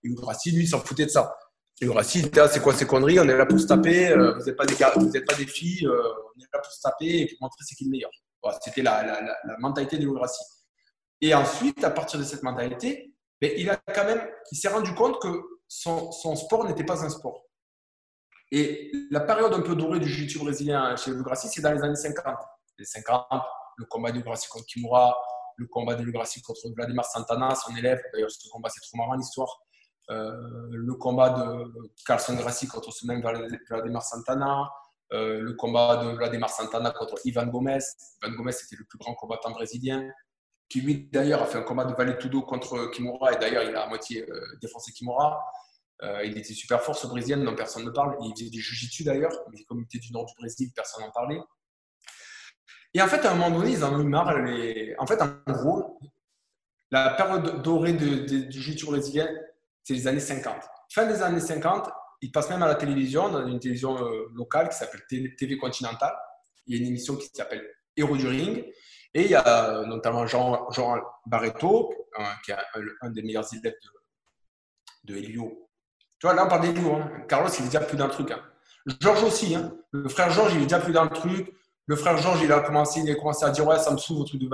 Speaker 3: et le Gracie, lui, s'en foutait de ça. Le Gracie, était c'est quoi ces conneries On est là pour se taper, vous n'êtes pas, des filles, on est là pour se taper et pour montrer c'est qui le meilleur. C'était la, mentalité de Gracie. Et ensuite, à partir de cette mentalité, ben, il a quand même, il s'est rendu compte que son, sport n'était pas un sport. Et la période un peu dorée du jiu-jitsu brésilien chez Le Grassi, c'est dans les années 50. Les 50, le combat de Grassi contre Kimura, le combat de Grassi contre Vladimir Santana, son élève. D'ailleurs, ce combat, c'est trop marrant l'histoire. Euh, le combat de Carlson Grassi contre même Vladimir Santana. Euh, le combat de Vladimir Santana contre Ivan Gomez. Ivan Gomez, c'était le plus grand combattant brésilien qui lui d'ailleurs a fait un combat de Valetudo contre Kimura et d'ailleurs il a à moitié euh, défoncé Kimura. Il était super fort ce Brésilien dont personne ne parle. Il faisait du jiu-jitsu d'ailleurs, mais comme il était du nord du Brésil, personne n'en parlait. Et en fait, à un moment donné, ils en ont eu marre. En fait, en gros, la période dorée du jiu-jitsu brésilien, c'est les années 50. Fin des années 50, il passe même à la télévision, dans une télévision euh, locale qui s'appelle TV Continental. Il y a une émission qui s'appelle Héros du Ring. Et il y a notamment Jean, Jean Barreto, qui est un, des meilleurs élèves de, de Helio. Tu vois, là, on parle d'Helio. Hein. Carlos, il est déjà plus d'un truc. Hein. Georges aussi. Hein. Le frère Georges, il est déjà plus d'un truc. Le frère Georges, il a commencé, il a commencé à dire Ouais, ça me saoule, votre truc de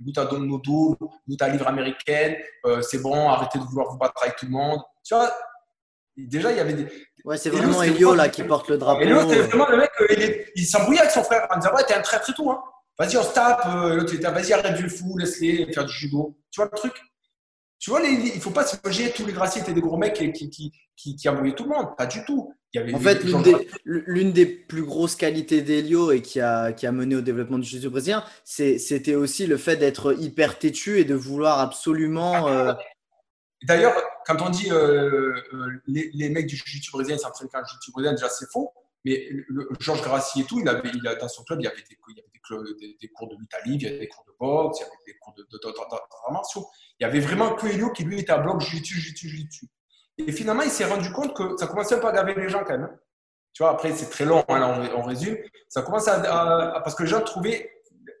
Speaker 3: lutte à Nodo, lutte à livre américaine, euh, c'est bon, arrêtez de vouloir vous battre avec tout le monde. Tu vois, déjà, il y avait des.
Speaker 2: Ouais, c'est vraiment Helio là qui porte le drapeau.
Speaker 3: Helio, c'est vraiment le mec, euh, il, il s'embrouillait avec son frère en disant Ouais, t'es un traître et tout. Hein. Vas-y, on se tape. Euh, vas-y, arrête du fou, laisse-les faire du judo. Tu vois le truc? Tu vois, il ne faut pas s'imaginer tous les graciers étaient des gros mecs qui, qui, qui, qui, tout le monde. Pas du tout.
Speaker 2: Il y avait en fait, l'une des, l'une des, plus grosses qualités d'Elio et qui a, qui a mené au développement du judo brésilien, c'était aussi le fait d'être hyper têtu et de vouloir absolument. Euh,
Speaker 3: D'ailleurs, quand on dit euh, les, les, mecs du jiu-jitsu brésilien s'entraînent quand le jiu-jitsu brésilien, déjà c'est faux. Mais Georges Grassi et tout, il avait, il a, dans son club, il y avait des, il y avait des, des, cours de lutte il y avait des cours de boxe, il y avait des cours de, de, de, Il y avait vraiment que Elio qui, lui, était à bloc jiu-jitsu, jiu-jitsu, jiu-jitsu. Et finalement, il s'est rendu compte que ça commençait un peu à gaver les gens quand même. Hein. Tu vois, après, c'est très long, hein, là, on, résume. Ça commence à, Parce que les gens trouvaient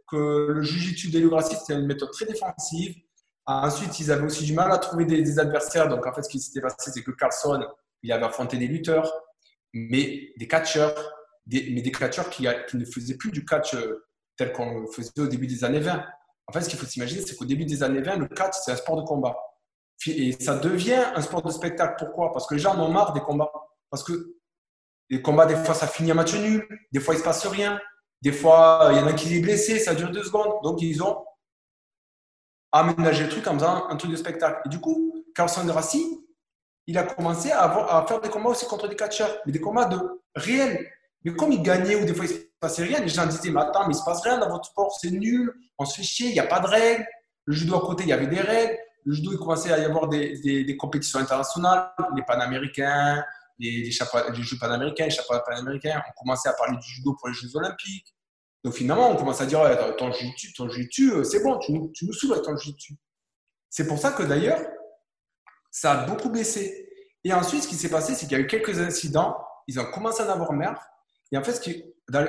Speaker 3: que le jiu-jitsu d'Elio Grassi, c'était une méthode très défensive. Ensuite, ils avaient aussi du mal à trouver des, adversaires. Donc, en fait, ce qui s'était passé, c'est que Carlson, il avait affronté des lutteurs mais des catcheurs, mais des catcheurs qui, qui, ne faisaient plus du catch euh, tel qu'on le faisait au début des années 20. En fait, ce qu'il faut s'imaginer, c'est qu'au début des années 20, le catch, c'est un sport de combat. Et ça devient un sport de spectacle. Pourquoi? Parce que les gens en ont marre des combats. Parce que les combats, des fois, ça finit à match nul. Des fois, il ne se passe rien. Des fois, il y en a qui est blessé, ça dure deux secondes. Donc, ils ont aménagé le truc en faisant un truc de spectacle. Et du coup, Carlson de Rassi, il a commencé à, faire des combats aussi contre des catcheurs, mais des combats de réels. Mais comme il gagnait ou des fois il ne se passait rien, les gens disaient Mais attends, mais il se passe rien dans votre sport, c'est nul, on se fait chier, il n'y a pas de règles. Le judo à côté, il y avait des règles. Le judo, il commençait à y avoir des, compétitions internationales, les panaméricains, les, Jeux panaméricains, les chapeaux panaméricains. On commençait à parler du judo pour les Jeux olympiques. Donc finalement, on commence à dire ton jiu-jitsu, euh, c'est bon, tu nous, tu nous saoules ton jiu-jitsu. C'est pour ça que d'ailleurs, ça a beaucoup baissé. Et ensuite, ce qui s'est passé, c'est qu'il y a eu quelques incidents. Ils ont commencé à en avoir marre. Et en fait,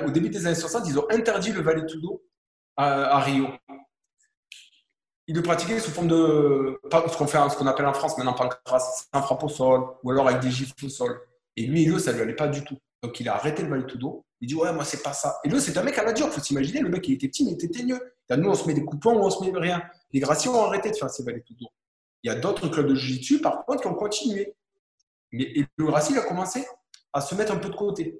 Speaker 3: au début des années 60, ils ont interdit le Valet Tudo à, à Rio. Ils le pratiquaient sous forme de ce qu'on fait, ce qu'on appelle en France maintenant pancras, un frappe au sol, ou alors avec des gifles au sol. Et lui, Elio, ça lui allait pas du tout. Donc il a arrêté le Valet Tudo. Il dit ouais, moi c'est pas ça. Et lui, c'est un mec à la dure. Faut s'imaginer, le mec il était petit, mais il était teigneux. nous, on se met des ou on se met rien. Les Gracie ont arrêté de faire ces Valet Tudo. Il y a d'autres clubs de jiu-jitsu, par contre, qui ont continué. Mais le Gracie, il a commencé à se mettre un peu de côté.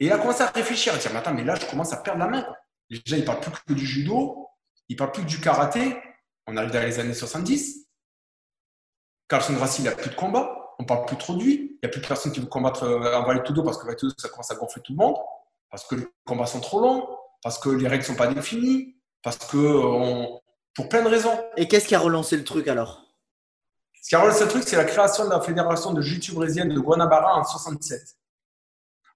Speaker 3: Et il a commencé à réfléchir, à dire, attends, mais là, je commence à perdre la main. Déjà, il ne parle plus que du judo, il ne parle plus que du karaté. On arrive dans les années 70. Carlson Gracie, il n'a plus de combat. On ne parle plus trop de lui. Il n'y a plus de personne qui veut combattre euh, en Valet Tudo parce que Tudo, ça commence à gonfler tout le monde. Parce que les combats sont trop longs. Parce que les règles ne sont pas définies. Parce que, euh, pour plein de raisons.
Speaker 2: Et qu'est-ce qui a relancé le truc alors?
Speaker 3: Ce qui a relancé le truc, c'est la création de la fédération de jiu-jitsu brésilienne de Guanabara en 67.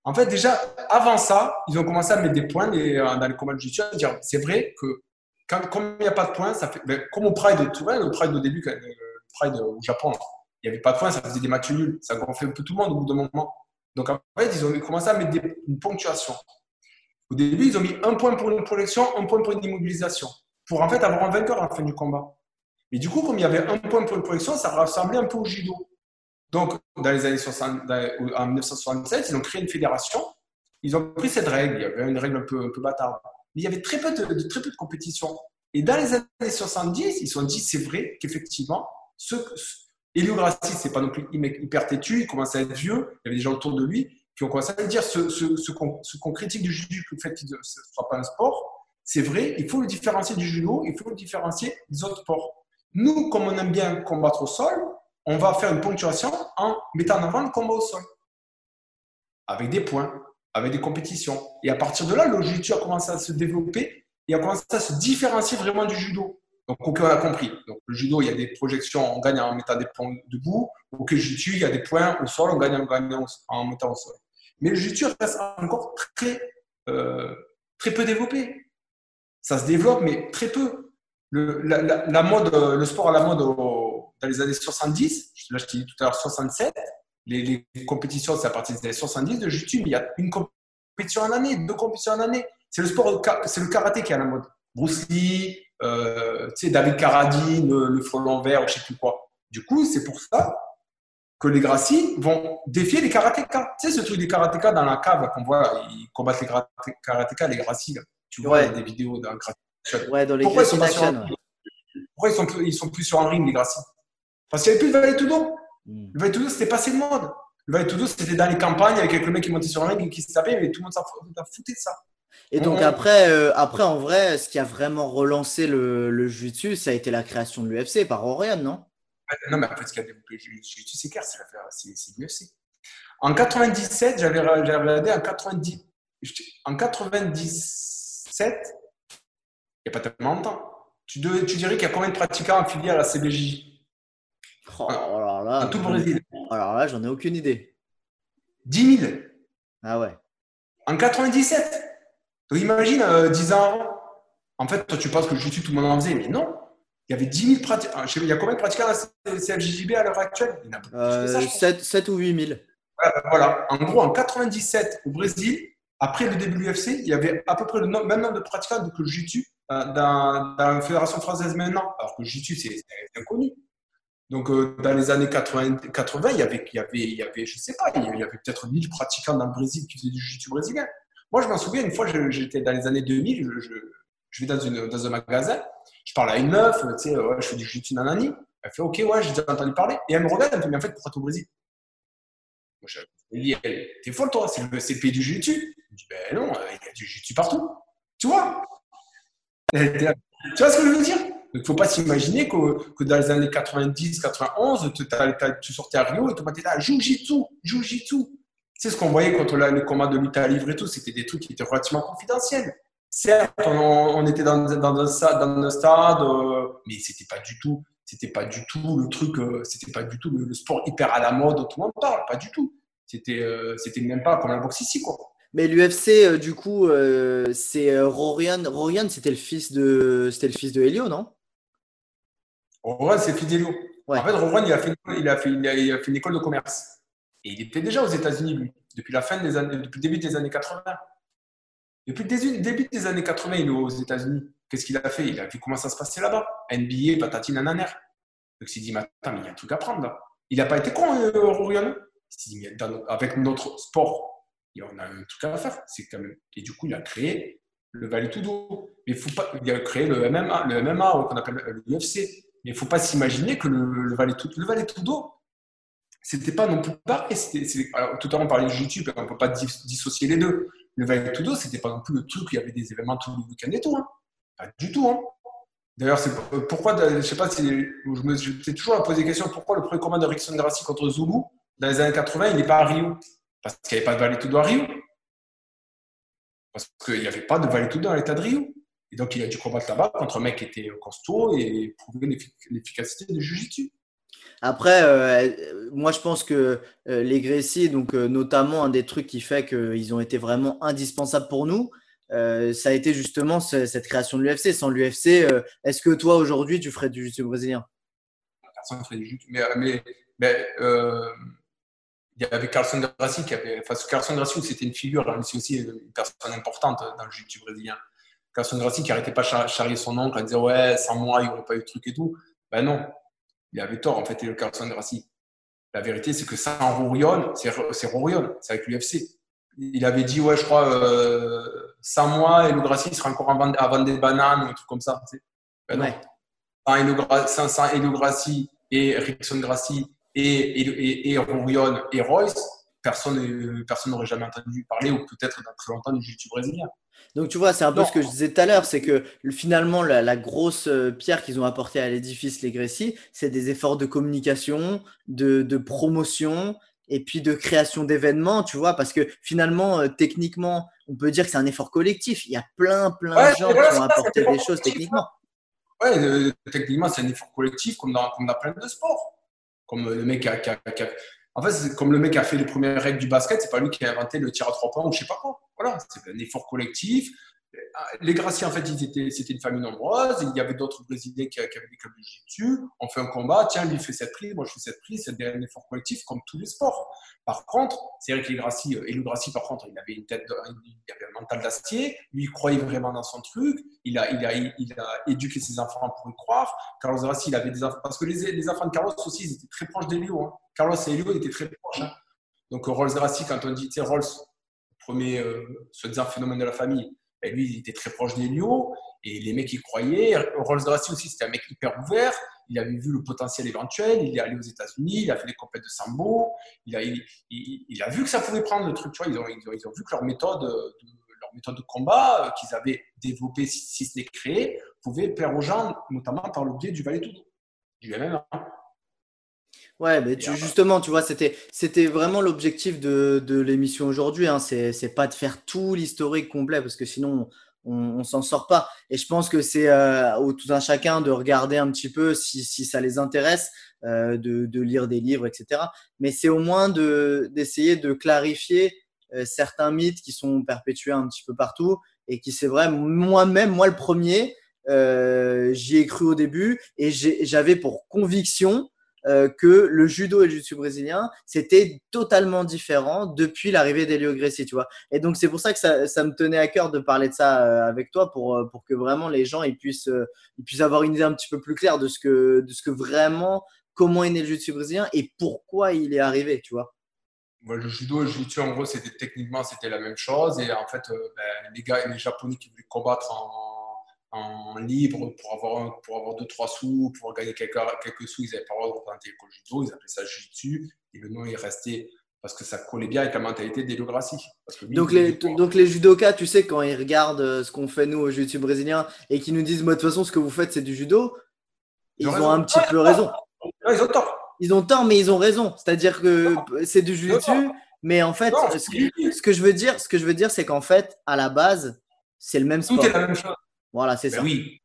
Speaker 3: En fait, déjà, avant ça, ils ont commencé à mettre des points euh, dans les combats de jiu-jitsu, à dire c'est vrai que quand, comme il n'y a pas de points, ça fait, ben, comme au Pride, tu vois, le Pride au début, le Pride au Japon, il n'y avait pas de points, ça faisait des matchs nuls, ça gonflait un peu tout le monde au bout d'un moment. Donc en fait, ils ont commencé à mettre une ponctuation. Au début, ils ont mis un point pour une projection, un point pour une immobilisation pour en fait avoir un vainqueur à la fin du combat. Mais du coup, comme il y avait un point pour une projection, ça ressemblait un peu au judo. Donc, dans les années 60, en 1967, ils ont créé une fédération. Ils ont pris cette règle. Il y avait une règle un peu, un peu bâtarde. Mais il y avait très peu de, très peu de compétition. Et dans les années 70, ils se sont dit, c'est vrai qu'effectivement, ce, Grassi, c'est pas non plus hyper têtu, il commençait à être vieux, il y avait des gens autour de lui qui ont commencé à dire ce, ce, ce qu'on critique du judo, le fait qu'il ne soit pas un sport, c'est vrai, il faut le différencier du judo, il faut le différencier des autres sports. Nous, comme on aime bien combattre au sol, on va faire une ponctuation en mettant en avant le combat au sol. Avec des points, avec des compétitions. Et à partir de là, le jiu-jitsu a commencé à se développer et a commencé à se différencier vraiment du judo. Donc, aucun a compris. Donc, le judo, il y a des projections, on gagne en mettant des points debout. Au jiu-jitsu, il y a des points au sol, on gagne en, en mettant au sol. Mais le jiu-jitsu reste encore très, euh, très peu développé ça se développe, mais très peu. Le, la, mode, le sport à la mode dans les années 70, là je t'ai dit tout à l'heure 67, les, compétitions c'est à partir des années 70 de jiu il y a une compétition en année, deux compétitions en année. C'est le sport, c'est le karaté qui est à la mode. Bruce Lee, euh, David Carradine, le, le frelon vert, je sais plus quoi. Du coup, c'est pour ça que les Gracie vont défier les karatékas. Tu sais, ce truc des karatékas dans la cave qu'on voit, ils combattent les karatékas, les Gracie. Tu vois, des vidéos d'un
Speaker 2: Ouais, dans les
Speaker 3: Pourquoi ils sont, Pourquoi ils sont, plus, ils sont plus sur un ring, les Gracie? Parce qu'il n'y avait plus de Tudo. Hmm. Le Tudo, c'était passé de mode. Le Valet Tudo, c'était dans les campagnes avec quelques mecs qui montaient sur un ring et qui se tapaient, mais tout le monde s'en foutait de ça.
Speaker 2: Et donc après, euh, après, en vrai, ce qui a vraiment relancé le, le jiu-jitsu, ça a été la création de l'UFC par Orion, non?
Speaker 3: Non, mais après, ce qui a développé le jiu-jitsu, c'est clair, c'est l'UFC. En 97, j'avais regardé en 90, en 90 il n'y a pas tellement longtemps. Tu, tu dirais qu'il y a combien de pratiquants affiliés à la CBJ
Speaker 2: oh, là,
Speaker 3: tout le Brésil.
Speaker 2: Alors là, j'en ai aucune idée.
Speaker 3: 10 000.
Speaker 2: Ah ouais.
Speaker 3: En 97. Donc imagine, 10 euh, ans avant. En fait, toi, tu penses que le jiu tout le monde en faisait, mais non. Il y avait 10 000 pratiquants. Il y a combien de pratiquants à la CFJJB à l'heure actuelle?
Speaker 2: Il y en a euh, 7, 7, ou 8 000.
Speaker 3: Voilà. En gros, en 97, au Brésil, après le début de l'UFC, il y avait à peu près le même nombre de pratiquants que le jiu euh, dans, la Fédération française maintenant. Alors que le c'est inconnu. Donc, euh, dans les années 80, 80 il, y avait, il, y avait, je sais pas, il y avait peut-être 1000 pratiquants dans le Brésil qui faisaient du jiu brésilien. Moi, je m'en souviens, une fois, j'étais dans les années 2000, je, je, vais dans, une, dans, un magasin, je parle à une meuf, tu sais, je fais du jiu-jitsu nanani. Elle fait, OK, ouais, j'ai déjà entendu parler. Et elle me regarde, elle me dit, mais en fait, pourquoi tu au Brésil? Moi, je lui dis, t'es folle, toi, c'est le, pays du jiu je dis, ben non, euh, il y a du jiu partout. Tu vois? Tu vois ce que je veux dire? Il ne faut pas s'imaginer que, dans les années 90, 91, tu, sortais à Rio et tu étais là, Jiu-Jitsu, Jiu-Jitsu. C'est ce qu'on voyait quand on a les combats de lutte à livre et tout, c'était des trucs qui étaient relativement confidentiels. Certes, on, était dans, dans, un stade, euh, mais c'était pas pas du tout le euh, pas du tout le, sport hyper à la mode dont tout le monde parle, pas du tout. C'était, c'était même pas comme la boxe ici, quoi.
Speaker 2: Mais l'UFC, euh, du coup, euh, c'est euh, Rorian. Rorian, c'était le fils de, c'était le fils de Helio, non?
Speaker 3: Rowan, c'est Fidelio. En fait, Rowan, il a, fait, il, a fait, il, a, fait une école de commerce. Et il était déjà aux États-Unis, lui, depuis la fin des années, depuis le début des années 80. Depuis le début des années 80, il est aux États-Unis. Qu'est-ce qu'il a fait? Il a vu comment ça se passait là-bas. NBA, patati nanana. Donc il s'est dit, mais attends, mais il y a un truc à prendre là. Il n'a pas été con, euh, Rorion. Il s'est dit, mais avec notre sport, on a un truc à faire. C'est quand même... Et du coup, il a créé le Valley Tudo. Mais faut pas... Il a créé le MMA, le MMA qu'on appelle l'UFC. Mais il ne faut pas s'imaginer que le, le Valley Tudo, le Valley Tudo, c'était pas non plus pareil. Alors, tout à l'heure, on parlait de YouTube, on ne peut pas dissocier les deux. Le Valley Tudo, c'était pas non plus le truc il y avait des événements tous les week-ends et tout. Hein. Pas du tout. Hein. D'ailleurs, c'est pourquoi, je sais pas si je me suis toujours posé la question pourquoi le premier combat de Rickson Gracie contre Zulu dans les années 80, il n'est pas à Rio? Parce qu'il n'y avait pas de Valley Tudo à Rio? Parce qu'il n'y avait pas de Valley Tudo dans l'état de Rio? Et donc, il a dû combattre là-bas contre un mec qui était costaud et prouver l'efficacité du jiu
Speaker 2: Après, euh, moi, je pense que euh, les Gracie, donc euh, notamment un des trucs qui fait qu'ils ont été vraiment indispensables pour nous, euh, ça a été justement cette création de l'UFC. Sans l'UFC, euh, est-ce que toi aujourd'hui tu ferais du jiu brésilien?
Speaker 3: Personne ne ferait du jiu Mais, mais, mais euh, il y avait Carlson Gracie qui avait. Enfin, Carlson Gracie, c'était une figure, hein, c'est aussi une personne importante dans le jiu brésilien. Carlson Gracie qui n'arrêtait pas de charrier son oncle à dire Ouais, sans moi, il n'y aurait pas eu de truc et tout. Ben non, il avait tort en fait, le Carlson Gracie. La vérité, c'est que sans Rorion, c'est Rorion, c'est avec l'UFC il avait dit, ouais, je crois, euh, sans moi, Elo Grassi sera encore à vendre, des bananes ou un truc comme ça. Ben non. Sans, Elo, Grassi et Rickson Grassi et, et, et, Rorion et Royce, personne personne n'aurait jamais entendu parler ou peut-être dans très longtemps du jiu brésilien.
Speaker 2: Donc tu vois, c'est un peu ce que je disais tout à l'heure, c'est que finalement la, grosse euh, pierre qu'ils ont apportée à l'édifice les Grécy, c'est des efforts de communication, de, de promotion et puis de création d'événements, tu vois, parce que finalement, euh, techniquement, on peut dire que c'est un effort collectif. Il y a plein, plein de gens qui ont apporté des choses techniquement.
Speaker 3: Ouais, euh, techniquement, c'est un effort collectif comme dans, comme dans plein de sports. Comme le mec qui a, qui a, En fait, c'est comme le mec a fait les premières règles du basket, c'est pas lui qui a inventé le tir à trois points ou je sais pas quoi. Voilà, c'est un effort collectif. Ah, les Graciens, en fait, c'était une famille nombreuse. Il y avait d'autres Brésiliens qui, avaient des clubs de jiu On fait un combat. Tiens, lui fait cette prise, moi je fais cette prise. C'est un effort collectif comme tous les sports. Par contre, c'est vrai que les Gracie, et le Gracie, par contre, il avait une tête, il avait un mental d'acier. Lui, il croyait vraiment dans son truc. Il a, il a, il a éduqué ses enfants pour y croire. Carlos Gracie, il avait des enfants. Parce que les, enfants de Carlos aussi, ils étaient très proches d'Elio. Hein. Carlos et Elio étaient très proches. Hein. Donc, Rolls Gracie, quand on dit, tu sais, Rolls, premier, euh, soi-disant phénomène de la famille, lui, il était très proche d'Elio et les mecs y croyaient. Rolls Gracie aussi, c'était un mec hyper ouvert. Il avait vu le potentiel éventuel. Il est allé aux États-Unis, il a fait des compètes de sambo. Il a, vu que ça pouvait prendre le truc. Tu vois, ils, ont, ils, vu que leur méthode, de, leur méthode de combat euh, qu'ils avaient développée, si, ce n'est créée, pouvait plaire aux gens, notamment par le biais du Valet Tudo, du MMA.
Speaker 2: Ouais, mais justement, tu vois, c'était, c'était vraiment l'objectif de, de l'émission aujourd'hui. Hein. C'est, c'est pas de faire tout l'historique complet parce que sinon on, on s'en sort pas. Et je pense que c'est euh, au tout un chacun de regarder un petit peu si, si ça les intéresse, euh, de, de, lire des livres, etc. Mais c'est au moins de, d'essayer de clarifier euh, certains mythes qui sont perpétués un petit peu partout et qui, c'est vrai, moi-même, moi le premier, euh, j'y ai cru au début et j'avais pour conviction que le judo et le jiu brésilien, c'était totalement différent depuis l'arrivée d'Elio Gracie, tu vois. Et donc, c'est pour ça que ça, me tenait à cœur de parler de ça euh, avec toi pour, euh, pour que vraiment les gens ils puissent, ils puissent avoir une idée un petit peu plus claire de ce que, de ce que vraiment, comment est né le jiu brésilien et pourquoi il est arrivé, tu vois.
Speaker 3: le judo et le jiu en gros, c'était techniquement, c'était la même chose. Et en fait, ben, les gars, les Japonais qui voulaient combattre en en libre pour avoir, pour avoir deux, trois sous, pour gagner quelques, quelques sous. Ils n'avaient pas le droit de représenter le judo, ils appelaient ça jiu et le nom est resté parce que ça collait bien avec la mentalité des
Speaker 2: Donc les, donc les judokas, tu sais, quand ils regardent euh, ce qu'on fait nous au jiu brésilien et qu'ils nous disent, moi de toute façon, ce que vous faites, c'est du judo, ils, ont un petit peu raison.
Speaker 3: ils ont tort.
Speaker 2: Ils ont tort, mais ils ont raison. C'est-à-dire que c'est du jiu mais en fait, ce, que, ce, que, je veux dire, ce que je veux dire, c'est qu'en fait, à la base, c'est le même sport.
Speaker 3: Tout est la même chose.
Speaker 2: Voilà, c'est
Speaker 3: ben
Speaker 2: ça.
Speaker 3: Oui.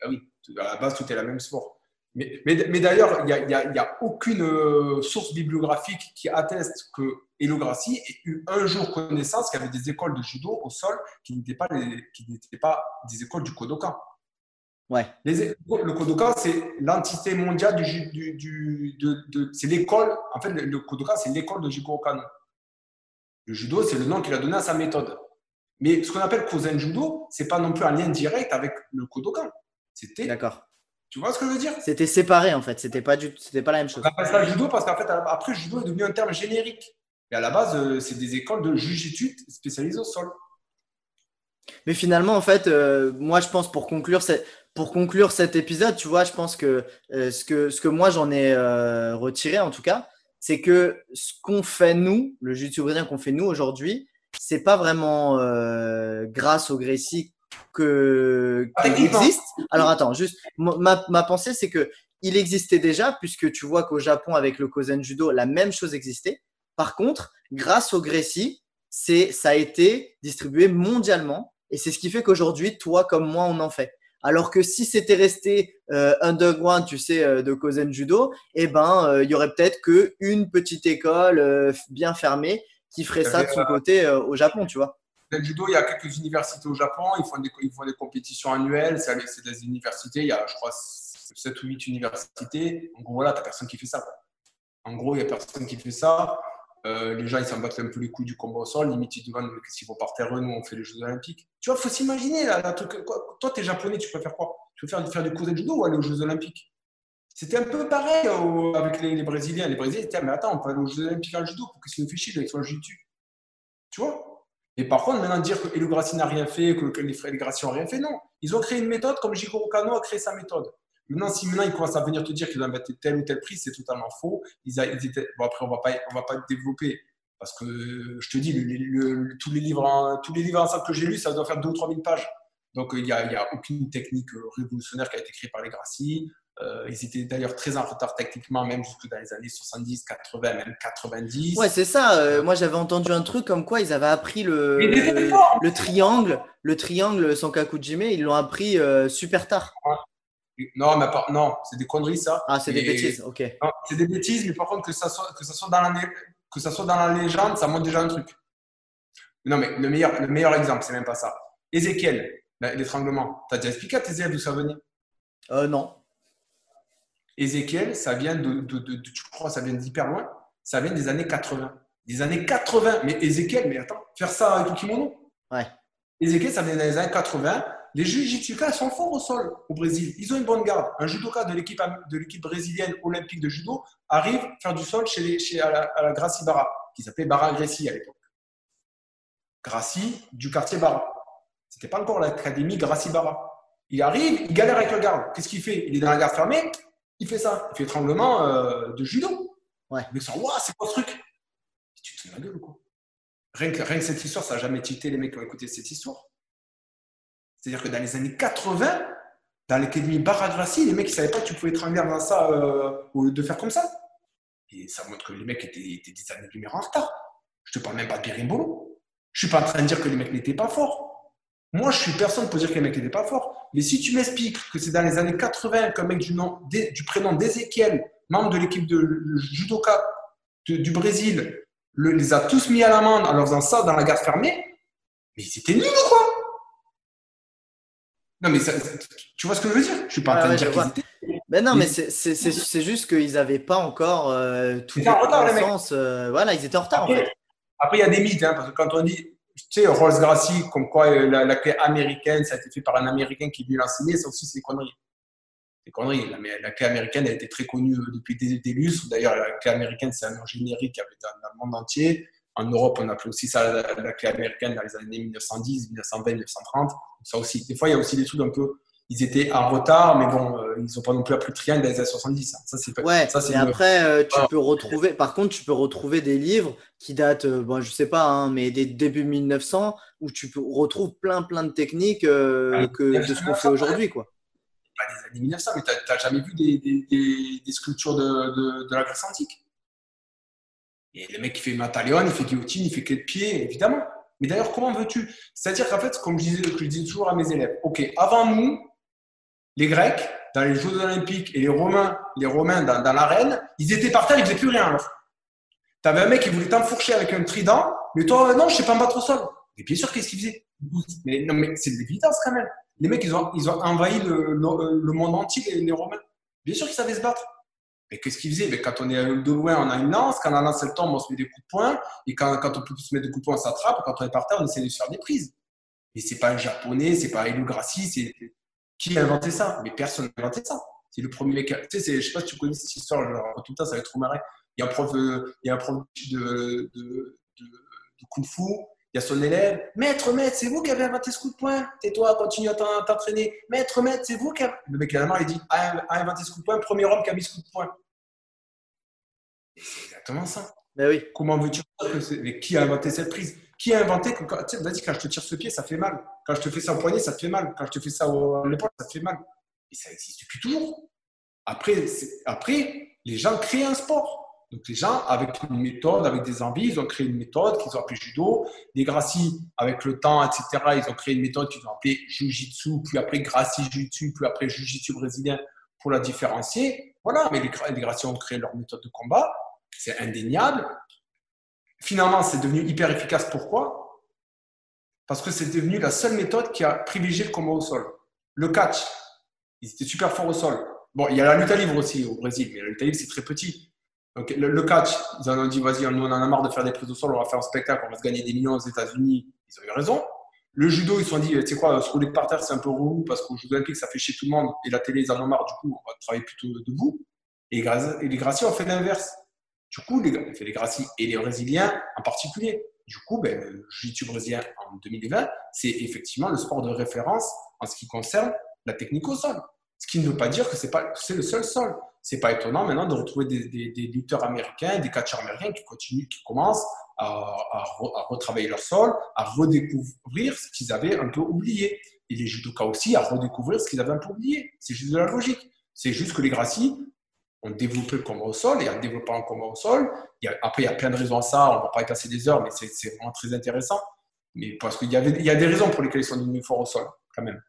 Speaker 3: Ben oui, à la base, tout est la même sport. Mais, mais, d'ailleurs, il n'y a, a, a, aucune euh, source bibliographique qui atteste que ait eu un jour connaissance qu'il y avait des écoles de judo au sol qui n'étaient pas, pas des écoles du Kodokan.
Speaker 2: Ouais.
Speaker 3: le Kodokan, c'est l'entité mondiale du, du, du de, c'est l'école. En fait, le, Kodokan, c'est l'école de Jigoro Kano. Le judo, c'est le nom qu'il a donné à sa méthode. Mais ce qu'on appelle Kozen Judo, c'est pas non plus un lien direct avec le Kodokan. C'était.
Speaker 2: D'accord.
Speaker 3: Tu vois ce que je veux dire?
Speaker 2: C'était séparé en fait. C'était pas du, c'était pas la même chose.
Speaker 3: On appelle ça judo parce qu'en fait, après, judo est devenu un terme générique. Et à la base, euh, c'est des écoles de jujitsu spécialisées au sol.
Speaker 2: Mais finalement, en fait, euh, moi, je pense pour conclure, pour conclure cet épisode, tu vois, je pense que euh, ce que ce que moi j'en ai retiré en tout cas, c'est que ce qu'on fait nous, le jiu-jitsu brésilien qu'on fait nous aujourd'hui, c'est pas vraiment grâce au Gracie que
Speaker 3: ah, qu'il
Speaker 2: existe. Alors attends, juste ma, ma pensée c'est que il existait déjà puisque tu vois qu'au Japon avec le Kozen Judo la même chose existait. Par contre, grâce au Gracie, c'est ça a été distribué mondialement et c'est ce qui fait qu'aujourd'hui toi comme moi on en fait. Alors que si c'était resté euh, underground, tu sais, euh, de Kozen Judo, eh ben, euh, il y aurait peut-être que une petite école euh, bien fermée qui ferait ça de son côté au Japon, tu vois.
Speaker 3: Le judo, il y a quelques universités au Japon, ils font des, ils font des compétitions annuelles, c'est des universités, il y a, je crois, 7 ou 8 universités. En gros, voilà, tu n'as personne qui fait ça. En gros, il n'y a personne qui fait ça. Euh, les gens, ils s'en battent un peu les couilles du combat au sol. Limite, ils demandent qu'ils vont par terre, nous, on fait les Jeux Olympiques. Tu vois, il faut s'imaginer. Là, toi, tu es japonais, tu faire quoi? Tu veux faire, faire du cours de judo ou aller aux Jeux Olympiques? C'était un peu pareil euh, avec les, Brésiliens. Les Brésiliens étaient, mais attends, on peut aller aux Jeux Olympiques en judo pour nous fait chier avec son jiu Tu vois? Et par contre, maintenant dire que Elo n'a rien fait, que, les frères Grassi n'ont rien fait, non. Ils ont créé une méthode comme Jigoro Kano a créé sa méthode. Maintenant, si maintenant ils commencent à venir te dire qu'ils ont inventé tel ou tel prix, c'est totalement faux. Ils, étaient... bon, après, on va pas, on va pas développer parce que je te dis, tous les livres, tous les livres ensemble que j'ai lus, ça doit faire 2 ou 3 000 pages. Donc, il n'y a, a, aucune technique révolutionnaire qui a été créée par les Grassi. Euh, ils étaient d'ailleurs très en retard techniquement, même jusque dans les années 70, 80, même 90.
Speaker 2: Ouais, c'est ça. Euh, moi, j'avais entendu un truc comme quoi ils avaient appris le, le, triangle, le triangle Sankakujime, ils l'ont appris euh, super tard.
Speaker 3: Non, mais non, c'est des conneries ça.
Speaker 2: Ah, c'est des bêtises, ok.
Speaker 3: C'est des bêtises, mais par contre, que ça soit, que ça soit, dans, la, que ça soit dans la légende, ça montre déjà un truc. Non, mais le meilleur, le meilleur exemple, c'est même pas ça. Ézéchiel, l'étranglement. Tu as déjà expliqué à tes élèves d'où ça venait?
Speaker 2: Euh, Non.
Speaker 3: Ézéchiel, ça vient de, de, de, je crois, ça vient d'hyper loin. Ça vient des années 80. Des années 80. Mais Ézéchiel, mais attends, faire ça avec le kimono
Speaker 2: Ouais.
Speaker 3: Ézéchiel, ça vient des années 80. Les jujitsuka sont forts au sol au Brésil. Ils ont une bonne garde. Un judoka de l'équipe de l'équipe brésilienne olympique de judo arrive à faire du sol chez, les, chez à la, à la Gracie Barra, qui s'appelait Barra Gracie à l'époque. Gracie du quartier Barra. C'était pas encore l'académie Gracie Barra. Il arrive, il galère avec le garde. Qu'est-ce qu'il fait? Il est dans la garde fermée il fait ça. Il fait tremblement euh, de judo.
Speaker 2: Ouais.
Speaker 3: Mais ça, waouh, c'est quoi ce truc? Tu te fais la gueule ou quoi? Rien que, rien que cette histoire, ça n'a jamais tilté les mecs qui ont écouté cette histoire. C'est-à-dire que dans les années 80, dans l'académie Baragrassi, les mecs ne savaient pas que tu pouvais étrangler dans ça euh, ou de faire comme ça. Et ça montre que les mecs étaient, étaient 10 années de lumière en retard. Je ne te parle même pas de Birimbolo. Je ne suis pas en train de dire que les mecs n'étaient pas forts. Moi, je suis personne pour dire que les mecs n'étaient pas forts. Mais si tu m'expliques que c'est dans les années 80 qu'un mec du, nom, du prénom d'Ezekiel, membre de l'équipe de judoka du Brésil, les a tous mis à l'amende en leur faisant ça dans la gare fermée, mais ils étaient nuls ou quoi? Non, mais tu vois ce que je veux dire? Je suis pas en train de dire qu'ils étaient.
Speaker 2: Ben non, mais c'est juste qu'ils n'avaient pas encore euh, tout
Speaker 3: les connaissances.
Speaker 2: Euh, voilà, ils étaient en retard
Speaker 3: après,
Speaker 2: en fait.
Speaker 3: Après, il y a des mythes, hein, parce que quand on dit tu sais, Rolls Gracie, comme quoi euh, la, clé américaine, ça a été fait par un Américain qui lui l'enseigner, ça aussi, c'est conneries. C'est conneries. La, la, clé américaine a été très connue euh, depuis des, des lustres. D'ailleurs, la clé américaine, c'est un nom générique avait dans, dans, le monde entier. En Europe, on appelait aussi ça la, clé américaine dans les années 1910, 1920, 1930. Ça aussi. Des fois, il y a aussi des trucs un peu ils étaient en retard, mais bon, euh, ils n'ont pas non plus appris triangle dans les années 70. Hein. Ça, c'est
Speaker 2: ouais, ça, et après, euh, tu peux retrouver, par contre, tu peux retrouver des livres qui datent, euh, bon, je sais pas, hein, mais des débuts 1900, où tu peux, retrouves plein, plein de techniques que, de ce qu'on fait aujourd'hui, quoi.
Speaker 3: Pas des années 1900, mais tu n'as jamais vu des, des, des, sculptures de, de, de, la Grèce antique? Et le mec qui fait Matalion, il fait guillotine, il fait clé de pied, évidemment. Mais d'ailleurs, comment veux-tu? C'est-à-dire qu'en fait, comme je disais, je disais toujours à mes élèves, OK, avant nous, les Grecs, dans les Jeux Olympiques, et les Romains, les Romains dans, l'arène, ils étaient par terre, ils faisaient plus rien. Tu avais un mec qui voulait t'enfourcher avec un trident, mais toi, non, je sais pas me battre au sol. Et bien sûr, qu'est-ce qu'il faisait mais, Non, mais c'est de l'évidence quand même. Les mecs, ils ont, ils ont envahi le, le, monde entier, les, Romains. Bien sûr qu'ils savaient se battre. Mais qu'est-ce qu'ils faisaient? Mais Quand on est de loin, on a une lance. Quand la lance elle tombe, on se met des coups de poing. Et quand, quand on peut se mettre des coups de poing, on s'attrape. Quand on est par terre, on essaie de se faire des prises. Mais c'est pas un japonais, c'est pas Helio Gracie. C'est... Qui a inventé ça? Mais personne n'a inventé ça. C'est le premier mec. Tu sais, je sais pas si tu connais cette histoire, je tout le temps, ça va être trop marré. Il y a un prof, il y a un prof de, de, de, de Kung Fu il y a son élève. Maître, maître, c'est vous qui avez inventé ce coup de poing? Tais-toi, continue à t'entraîner. Maître, maître, c'est vous qui avez. Le mec, à il dit a inventé ce coup de poing, premier homme qui a mis ce coup de poing. C'est exactement ça.
Speaker 2: Mais oui.
Speaker 3: Comment veux-tu que Mais qui a inventé cette prise? Qui a inventé que vas-y, quand je te tire ce pied, ça fait mal. Quand je te fais ça au poignet, ça te fait mal. Quand je te fais ça à l'épaule, ça te fait mal. Et ça existe depuis toujours. Après, après, les gens créent un sport. Donc les gens, avec une méthode, avec des envies, ils ont créé une méthode qu'ils ont appelée judo. Les Gracie, avec le temps, etc., ils ont créé une méthode qu'ils ont appelée Jiu-Jitsu, puis après Gracie Jiu-Jitsu, puis après Jiu-Jitsu brésilien pour la différencier. Voilà, mais les, les Gracie ont créé leur méthode de combat. C'est indéniable. Finalement, c'est devenu hyper efficace. Pourquoi? Parce que c'est devenu la seule méthode qui a privilégié le combat au sol. Le catch, ils étaient super forts au sol. Bon, il y a la lutte à livre aussi au Brésil, mais la lutte à livre, c'est très petit. Donc, le, catch, ils en ont dit, vas-y, on en a marre de faire des prises au sol, on va faire un spectacle, on va se gagner des millions aux États-Unis. Ils ont eu raison. Le judo, ils se sont dit, tu sais quoi, se rouler par terre, c'est un peu roux parce qu'au Jeux Olympiques, ça fait chier tout le monde et la télé, ils en ont marre, du coup, on va travailler plutôt debout. Et, les Gracies ont fait l'inverse. Du coup, les, Gracies et les Brésiliens en particulier. Du coup, ben, le Jiu-Jitsu brésilien en 2020, c'est effectivement le sport de référence en ce qui concerne la technique au sol. Ce qui ne veut pas dire que c'est le seul sol c'est pas étonnant maintenant de retrouver des, lutteurs américains, des catcheurs américains qui continuent, qui commencent à, retravailler leur sol, à redécouvrir ce qu'ils avaient un peu oublié. Et les judokas aussi à redécouvrir ce qu'ils avaient un peu oublié. C'est juste de la logique. C'est juste que les Gracies ont développé le combat au sol et en développant le combat au sol, il après il y a plein de raisons à ça, on ne va pas y passer des heures, mais c'est vraiment très intéressant. Mais parce qu'il y, il y a des raisons pour lesquelles ils sont devenus forts au sol, quand même.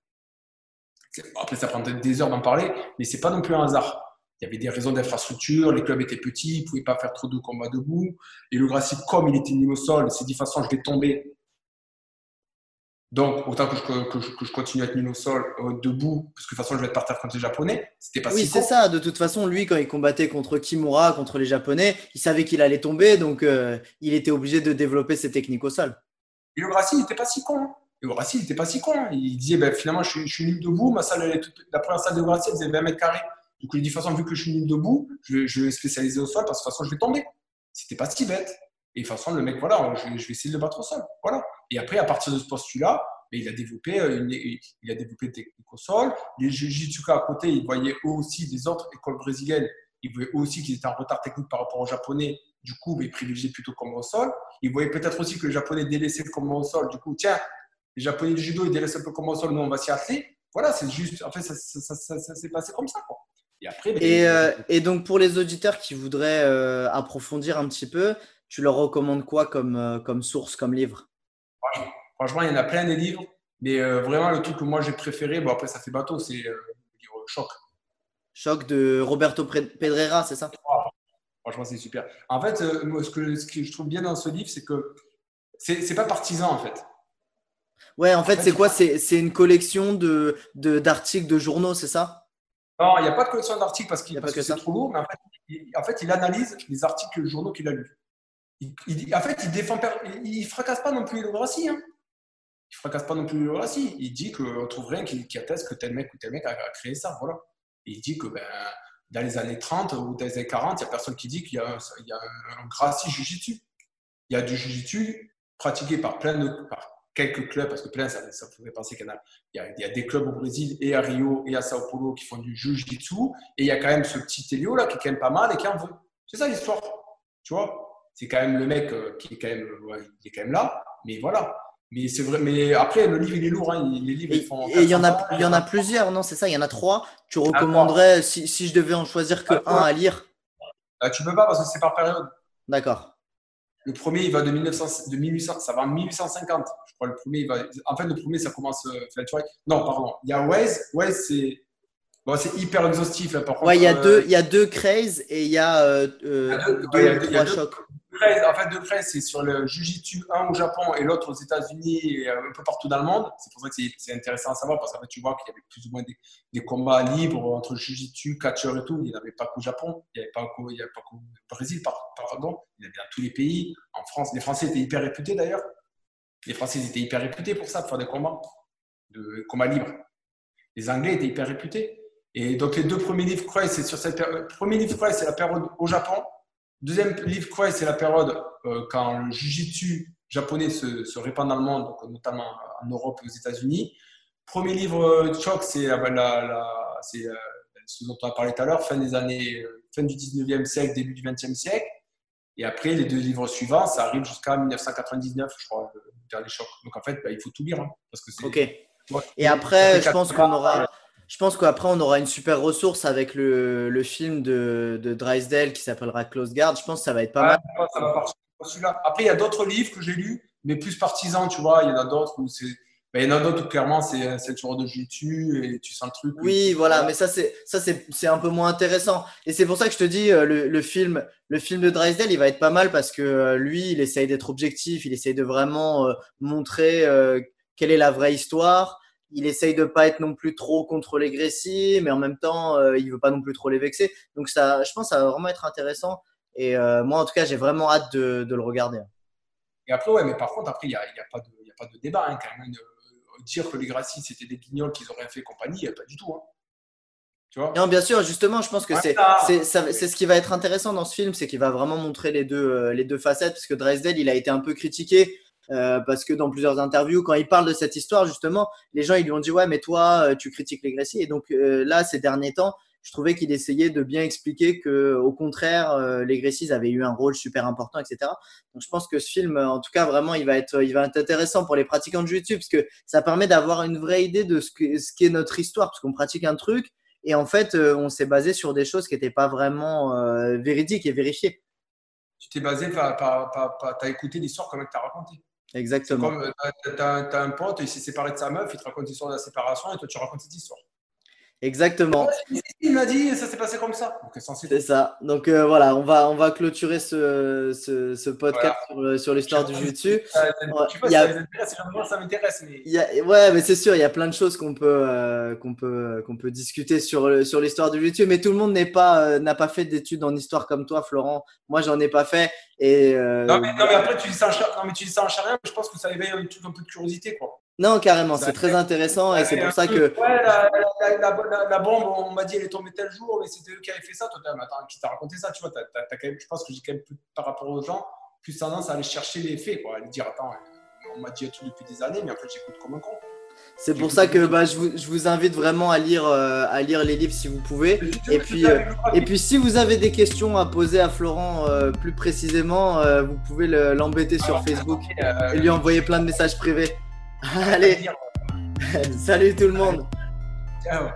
Speaker 3: Après, ça prend des heures d'en parler, mais c'est pas non plus un hasard il y avait des raisons d'infrastructure, les clubs étaient petits, ils ne pouvaient pas faire trop de combats debout. Et le Gracie, comme il était mis au sol, c'est dit de toute façon, je vais tomber. Donc, autant que je, continue à être mis au sol euh, debout, parce que de toute façon, je vais être par terre contre les Japonais. C'était pas
Speaker 2: Oui, c'est ça. De toute façon, lui, quand il combattait contre Kimura, contre les Japonais, il savait qu'il allait tomber, donc euh, il était obligé de développer ses techniques au sol.
Speaker 3: Et le Gracie, il n'était pas si con. Hein. Le Gracie, il n'était pas si con. Hein. Il disait, ben, finalement, je, suis nul debout. Ma salle, la première salle de Gracie, elle faisait 20 mètres carrés. Coup, il dit, de toute façon, vu que je suis nul debout, je vais, spécialiser au sol parce que de toute façon, je vais tomber. C'était pas si bête. Et de toute façon, le mec, voilà, je, vais essayer de le battre au sol. Voilà. Et après, à partir de ce postulat, ben, il a développé euh, une, il a développé technique au sol. Les Jiu-Jitsu à côté, ils voyaient eux aussi des autres écoles brésiliennes. Ils voyaient eux aussi qu'ils étaient en retard technique par rapport aux Japonais. Du coup, ben, ils privilégiaient plutôt comme au sol. Ils voyaient peut-être aussi que les Japonais délaissaient le combat au sol. Du coup, tiens, les Japonais du judo, ils délaissent un peu le combat au sol, nous, on va s'y atteler. Voilà, c'est juste, en fait, ça, ça, ça, ça s'est passé comme ça. Quoi.
Speaker 2: Et, après, ben, euh, et, donc, pour les auditeurs qui voudraient euh, approfondir un petit peu, tu leur recommandes quoi comme, euh, comme source, comme livre?
Speaker 3: Franchement, il y en a plein des livres. Mais vraiment, le truc que moi j'ai préféré, bon après ça fait bateau, c'est le livre Choc.
Speaker 2: Choc de Roberto Pedrera, c'est ça?
Speaker 3: Franchement, c'est super. En fait, ce, que, ce que je trouve bien dans ce livre, c'est que c'est pas partisan en fait.
Speaker 2: Ouais, en, fait, c'est quoi? C'est une collection d'articles de, d'articles de journaux, c'est ça?
Speaker 3: Non, il n'y a pas de collection d'articles parce, que c'est trop lourd, mais en fait, il, analyse les articles les journaux qu'il a lus. En fait, il défend, il, fracasse pas non plus le Gracie. Hein. Il fracasse pas non plus le. Il dit qu'on trouve rien qui, atteste que tel mec ou tel mec a, créé ça. Voilà. il dit que ben, dans les années 30 ou dans les années 40, il n'y a personne qui dit qu'il y a un, il a Gracie Jujitsu. Il y a du Jujitsu pratiqué par plein de, quelques clubs, parce que plein, ça, ça pouvait penser qu'il y, y, a des clubs au Brésil et à Rio et à Sao Paulo qui font du jiu-jitsu, et il y a quand même ce petit Elio là qui est quand même pas mal et qui en veut. C'est ça l'histoire, tu vois. C'est quand même le mec euh, qui est quand même, il est quand même là, mais voilà. Mais c'est vrai, mais après le livre il est lourd, hein. les livres
Speaker 2: ils font. Et il y en a, il y en a plusieurs, non C'est ça, il y en a trois. Tu recommanderais, si, si, je devais en choisir que un à lire
Speaker 3: ah, Tu peux pas parce que c'est par période.
Speaker 2: D'accord.
Speaker 3: Le premier, il va de, 1900, de 1800, ça va en 1850. Je crois le premier, il va, en fait, le premier, ça commence. Euh, non, pardon. Il y a Waze. Waze, c'est. Bon, c'est hyper exhaustif. Hein,
Speaker 2: par contre, ouais, il y a deux, euh, il y a deux crazes et il y a, euh, deux, trois chocs.
Speaker 3: En fait, deux Craze, c'est sur le Jiu-Jitsu, un au Japon et l'autre aux États-Unis et euh, un peu partout dans le monde. C'est pour ça que c'est intéressant à savoir parce qu'en fait, tu vois qu'il y avait plus ou moins des, combats libres entre Jiu-Jitsu, catcheur et tout. Il n'y en avait pas qu'au Japon, il n'y avait pas qu'au Brésil, pardon. Il y avait dans tous les pays. En France, les Français étaient hyper réputés d'ailleurs. Les Français étaient hyper réputés pour ça, pour faire des combats, de combats libres. Les Anglais étaient hyper réputés. Et donc, les deux premiers livres c'est sur cette période. Premier livre c'est la période au Japon. Deuxième livre c'est la période euh, quand le jujitsu japonais se, se, répand dans le monde, donc, notamment en Europe et aux États-Unis. Premier livre euh, Choc, c'est euh, la, ce dont on a parlé tout à l'heure, fin des années, fin du 19e siècle, début du 20e siècle. Et après, les deux livres suivants, ça arrive jusqu'à 1999, je crois, le dernier choc. Donc en fait, bah, il faut tout lire. Hein, parce que
Speaker 2: ok. et après, je pense qu'on aura, je pense qu'après, on aura une super ressource avec le, le film de, de, Drysdale qui s'appellera Close Guard. Je pense que ça va être pas mal. Ça va
Speaker 3: partir Après, il y a d'autres livres que j'ai lus, mais plus partisans, tu vois. Il y en a d'autres où c'est. Ben, il y en a d'autres où clairement c'est le tour de jiu et tu sens le truc.
Speaker 2: Oui, voilà, mais ça c'est ça c'est un peu moins intéressant. Et c'est pour ça que je te dis euh, le, le, film le film de Drysdale il va être pas mal parce que euh, lui il essaye d'être objectif, il essaye de vraiment euh, montrer quelle est la vraie histoire il essaye de pas être non plus trop contre les Grécy, mais en même temps, euh, il veut pas non plus trop les vexer. Donc ça, je pense, que ça va vraiment être intéressant. Et euh, moi, en tout cas, j'ai vraiment hâte de, de, le regarder.
Speaker 3: Et après, ouais, mais par contre, après, il n'y a, y a, pas de, y a pas de débat. Hein, quand même, de dire que les Grécy, c'était des guignols qu'ils auraient fait compagnie, pas du tout. Hein.
Speaker 2: Tu vois? Non, bien sûr, justement, je pense que c'est c'est ce qui va être intéressant dans ce film, c'est qu'il va vraiment montrer les deux, euh, les deux facettes, parce que Dresdel, il a été un peu critiqué euh, parce que dans plusieurs interviews, quand il parle de cette histoire, justement, les gens ils lui ont dit ouais, mais toi, euh, tu critiques les Grécies. Et donc euh, là, ces derniers temps, je trouvais qu'il essayait de bien expliquer que, au contraire, les Grécies avaient eu un rôle super important, etc. Donc je pense que ce film, en tout cas, vraiment, il va être, il va être intéressant pour les pratiquants de YouTube parce que ça permet d'avoir une vraie idée de ce que, ce qu'est notre histoire, parce qu'on pratique un truc et en fait, on s'est basé sur des choses qui n'étaient pas vraiment véridiques et vérifiées.
Speaker 3: Tu t'es basé, tu as écouté l'histoire comme tu as raconté.
Speaker 2: Exactement.
Speaker 3: Comme tu as, un pote, il s'est séparé de sa meuf, il te raconte l'histoire de la séparation et toi tu racontes cette histoire.
Speaker 2: Exactement.
Speaker 3: Il m'a dit, ça s'est passé comme ça.
Speaker 2: C'est ça. Donc euh, voilà, on va, on va clôturer ce, ce, ce podcast sur, sur l'histoire du jiu-jitsu.
Speaker 3: Tu vois, ça m'intéresse.
Speaker 2: Mais... Ouais, mais c'est sûr, il y a plein de choses qu'on peut, euh, qu'on peut, qu'on peut discuter sur, sur l'histoire du jiu-jitsu. Mais tout le monde n'est pas, euh, n'a pas fait d'études en histoire comme toi, Florent. Moi, j'en ai pas fait. Et,
Speaker 3: non, mais, non, mais après, tu dis ça en, non, mais tu dis ça en charrière, je pense que ça éveille un, un peu de curiosité. Quoi.
Speaker 2: Non, carrément, c'est très intéressant et c'est pour ça que.
Speaker 3: Ouais, la, la, la, bombe, on m'a dit, elle est tombée tel jour, mais c'était eux qui avaient fait ça. Toi, attends, qui t'a raconté ça Tu vois, je pense que j'ai quand même, par rapport aux gens, plus tendance à aller chercher les faits, quoi, à aller dire, attends, on m'a dit tout depuis des années, mais en fait, j'écoute comme un con.
Speaker 2: C'est pour ça que bah, je, vous, je, vous, invite vraiment à lire, euh, à lire les livres si vous pouvez. Et puis, euh, et puis si vous avez des questions à poser à Florent euh, plus précisément, vous pouvez l'embêter sur Facebook et lui envoyer plein de messages privés. Allez, salut tout le monde.
Speaker 3: Ciao.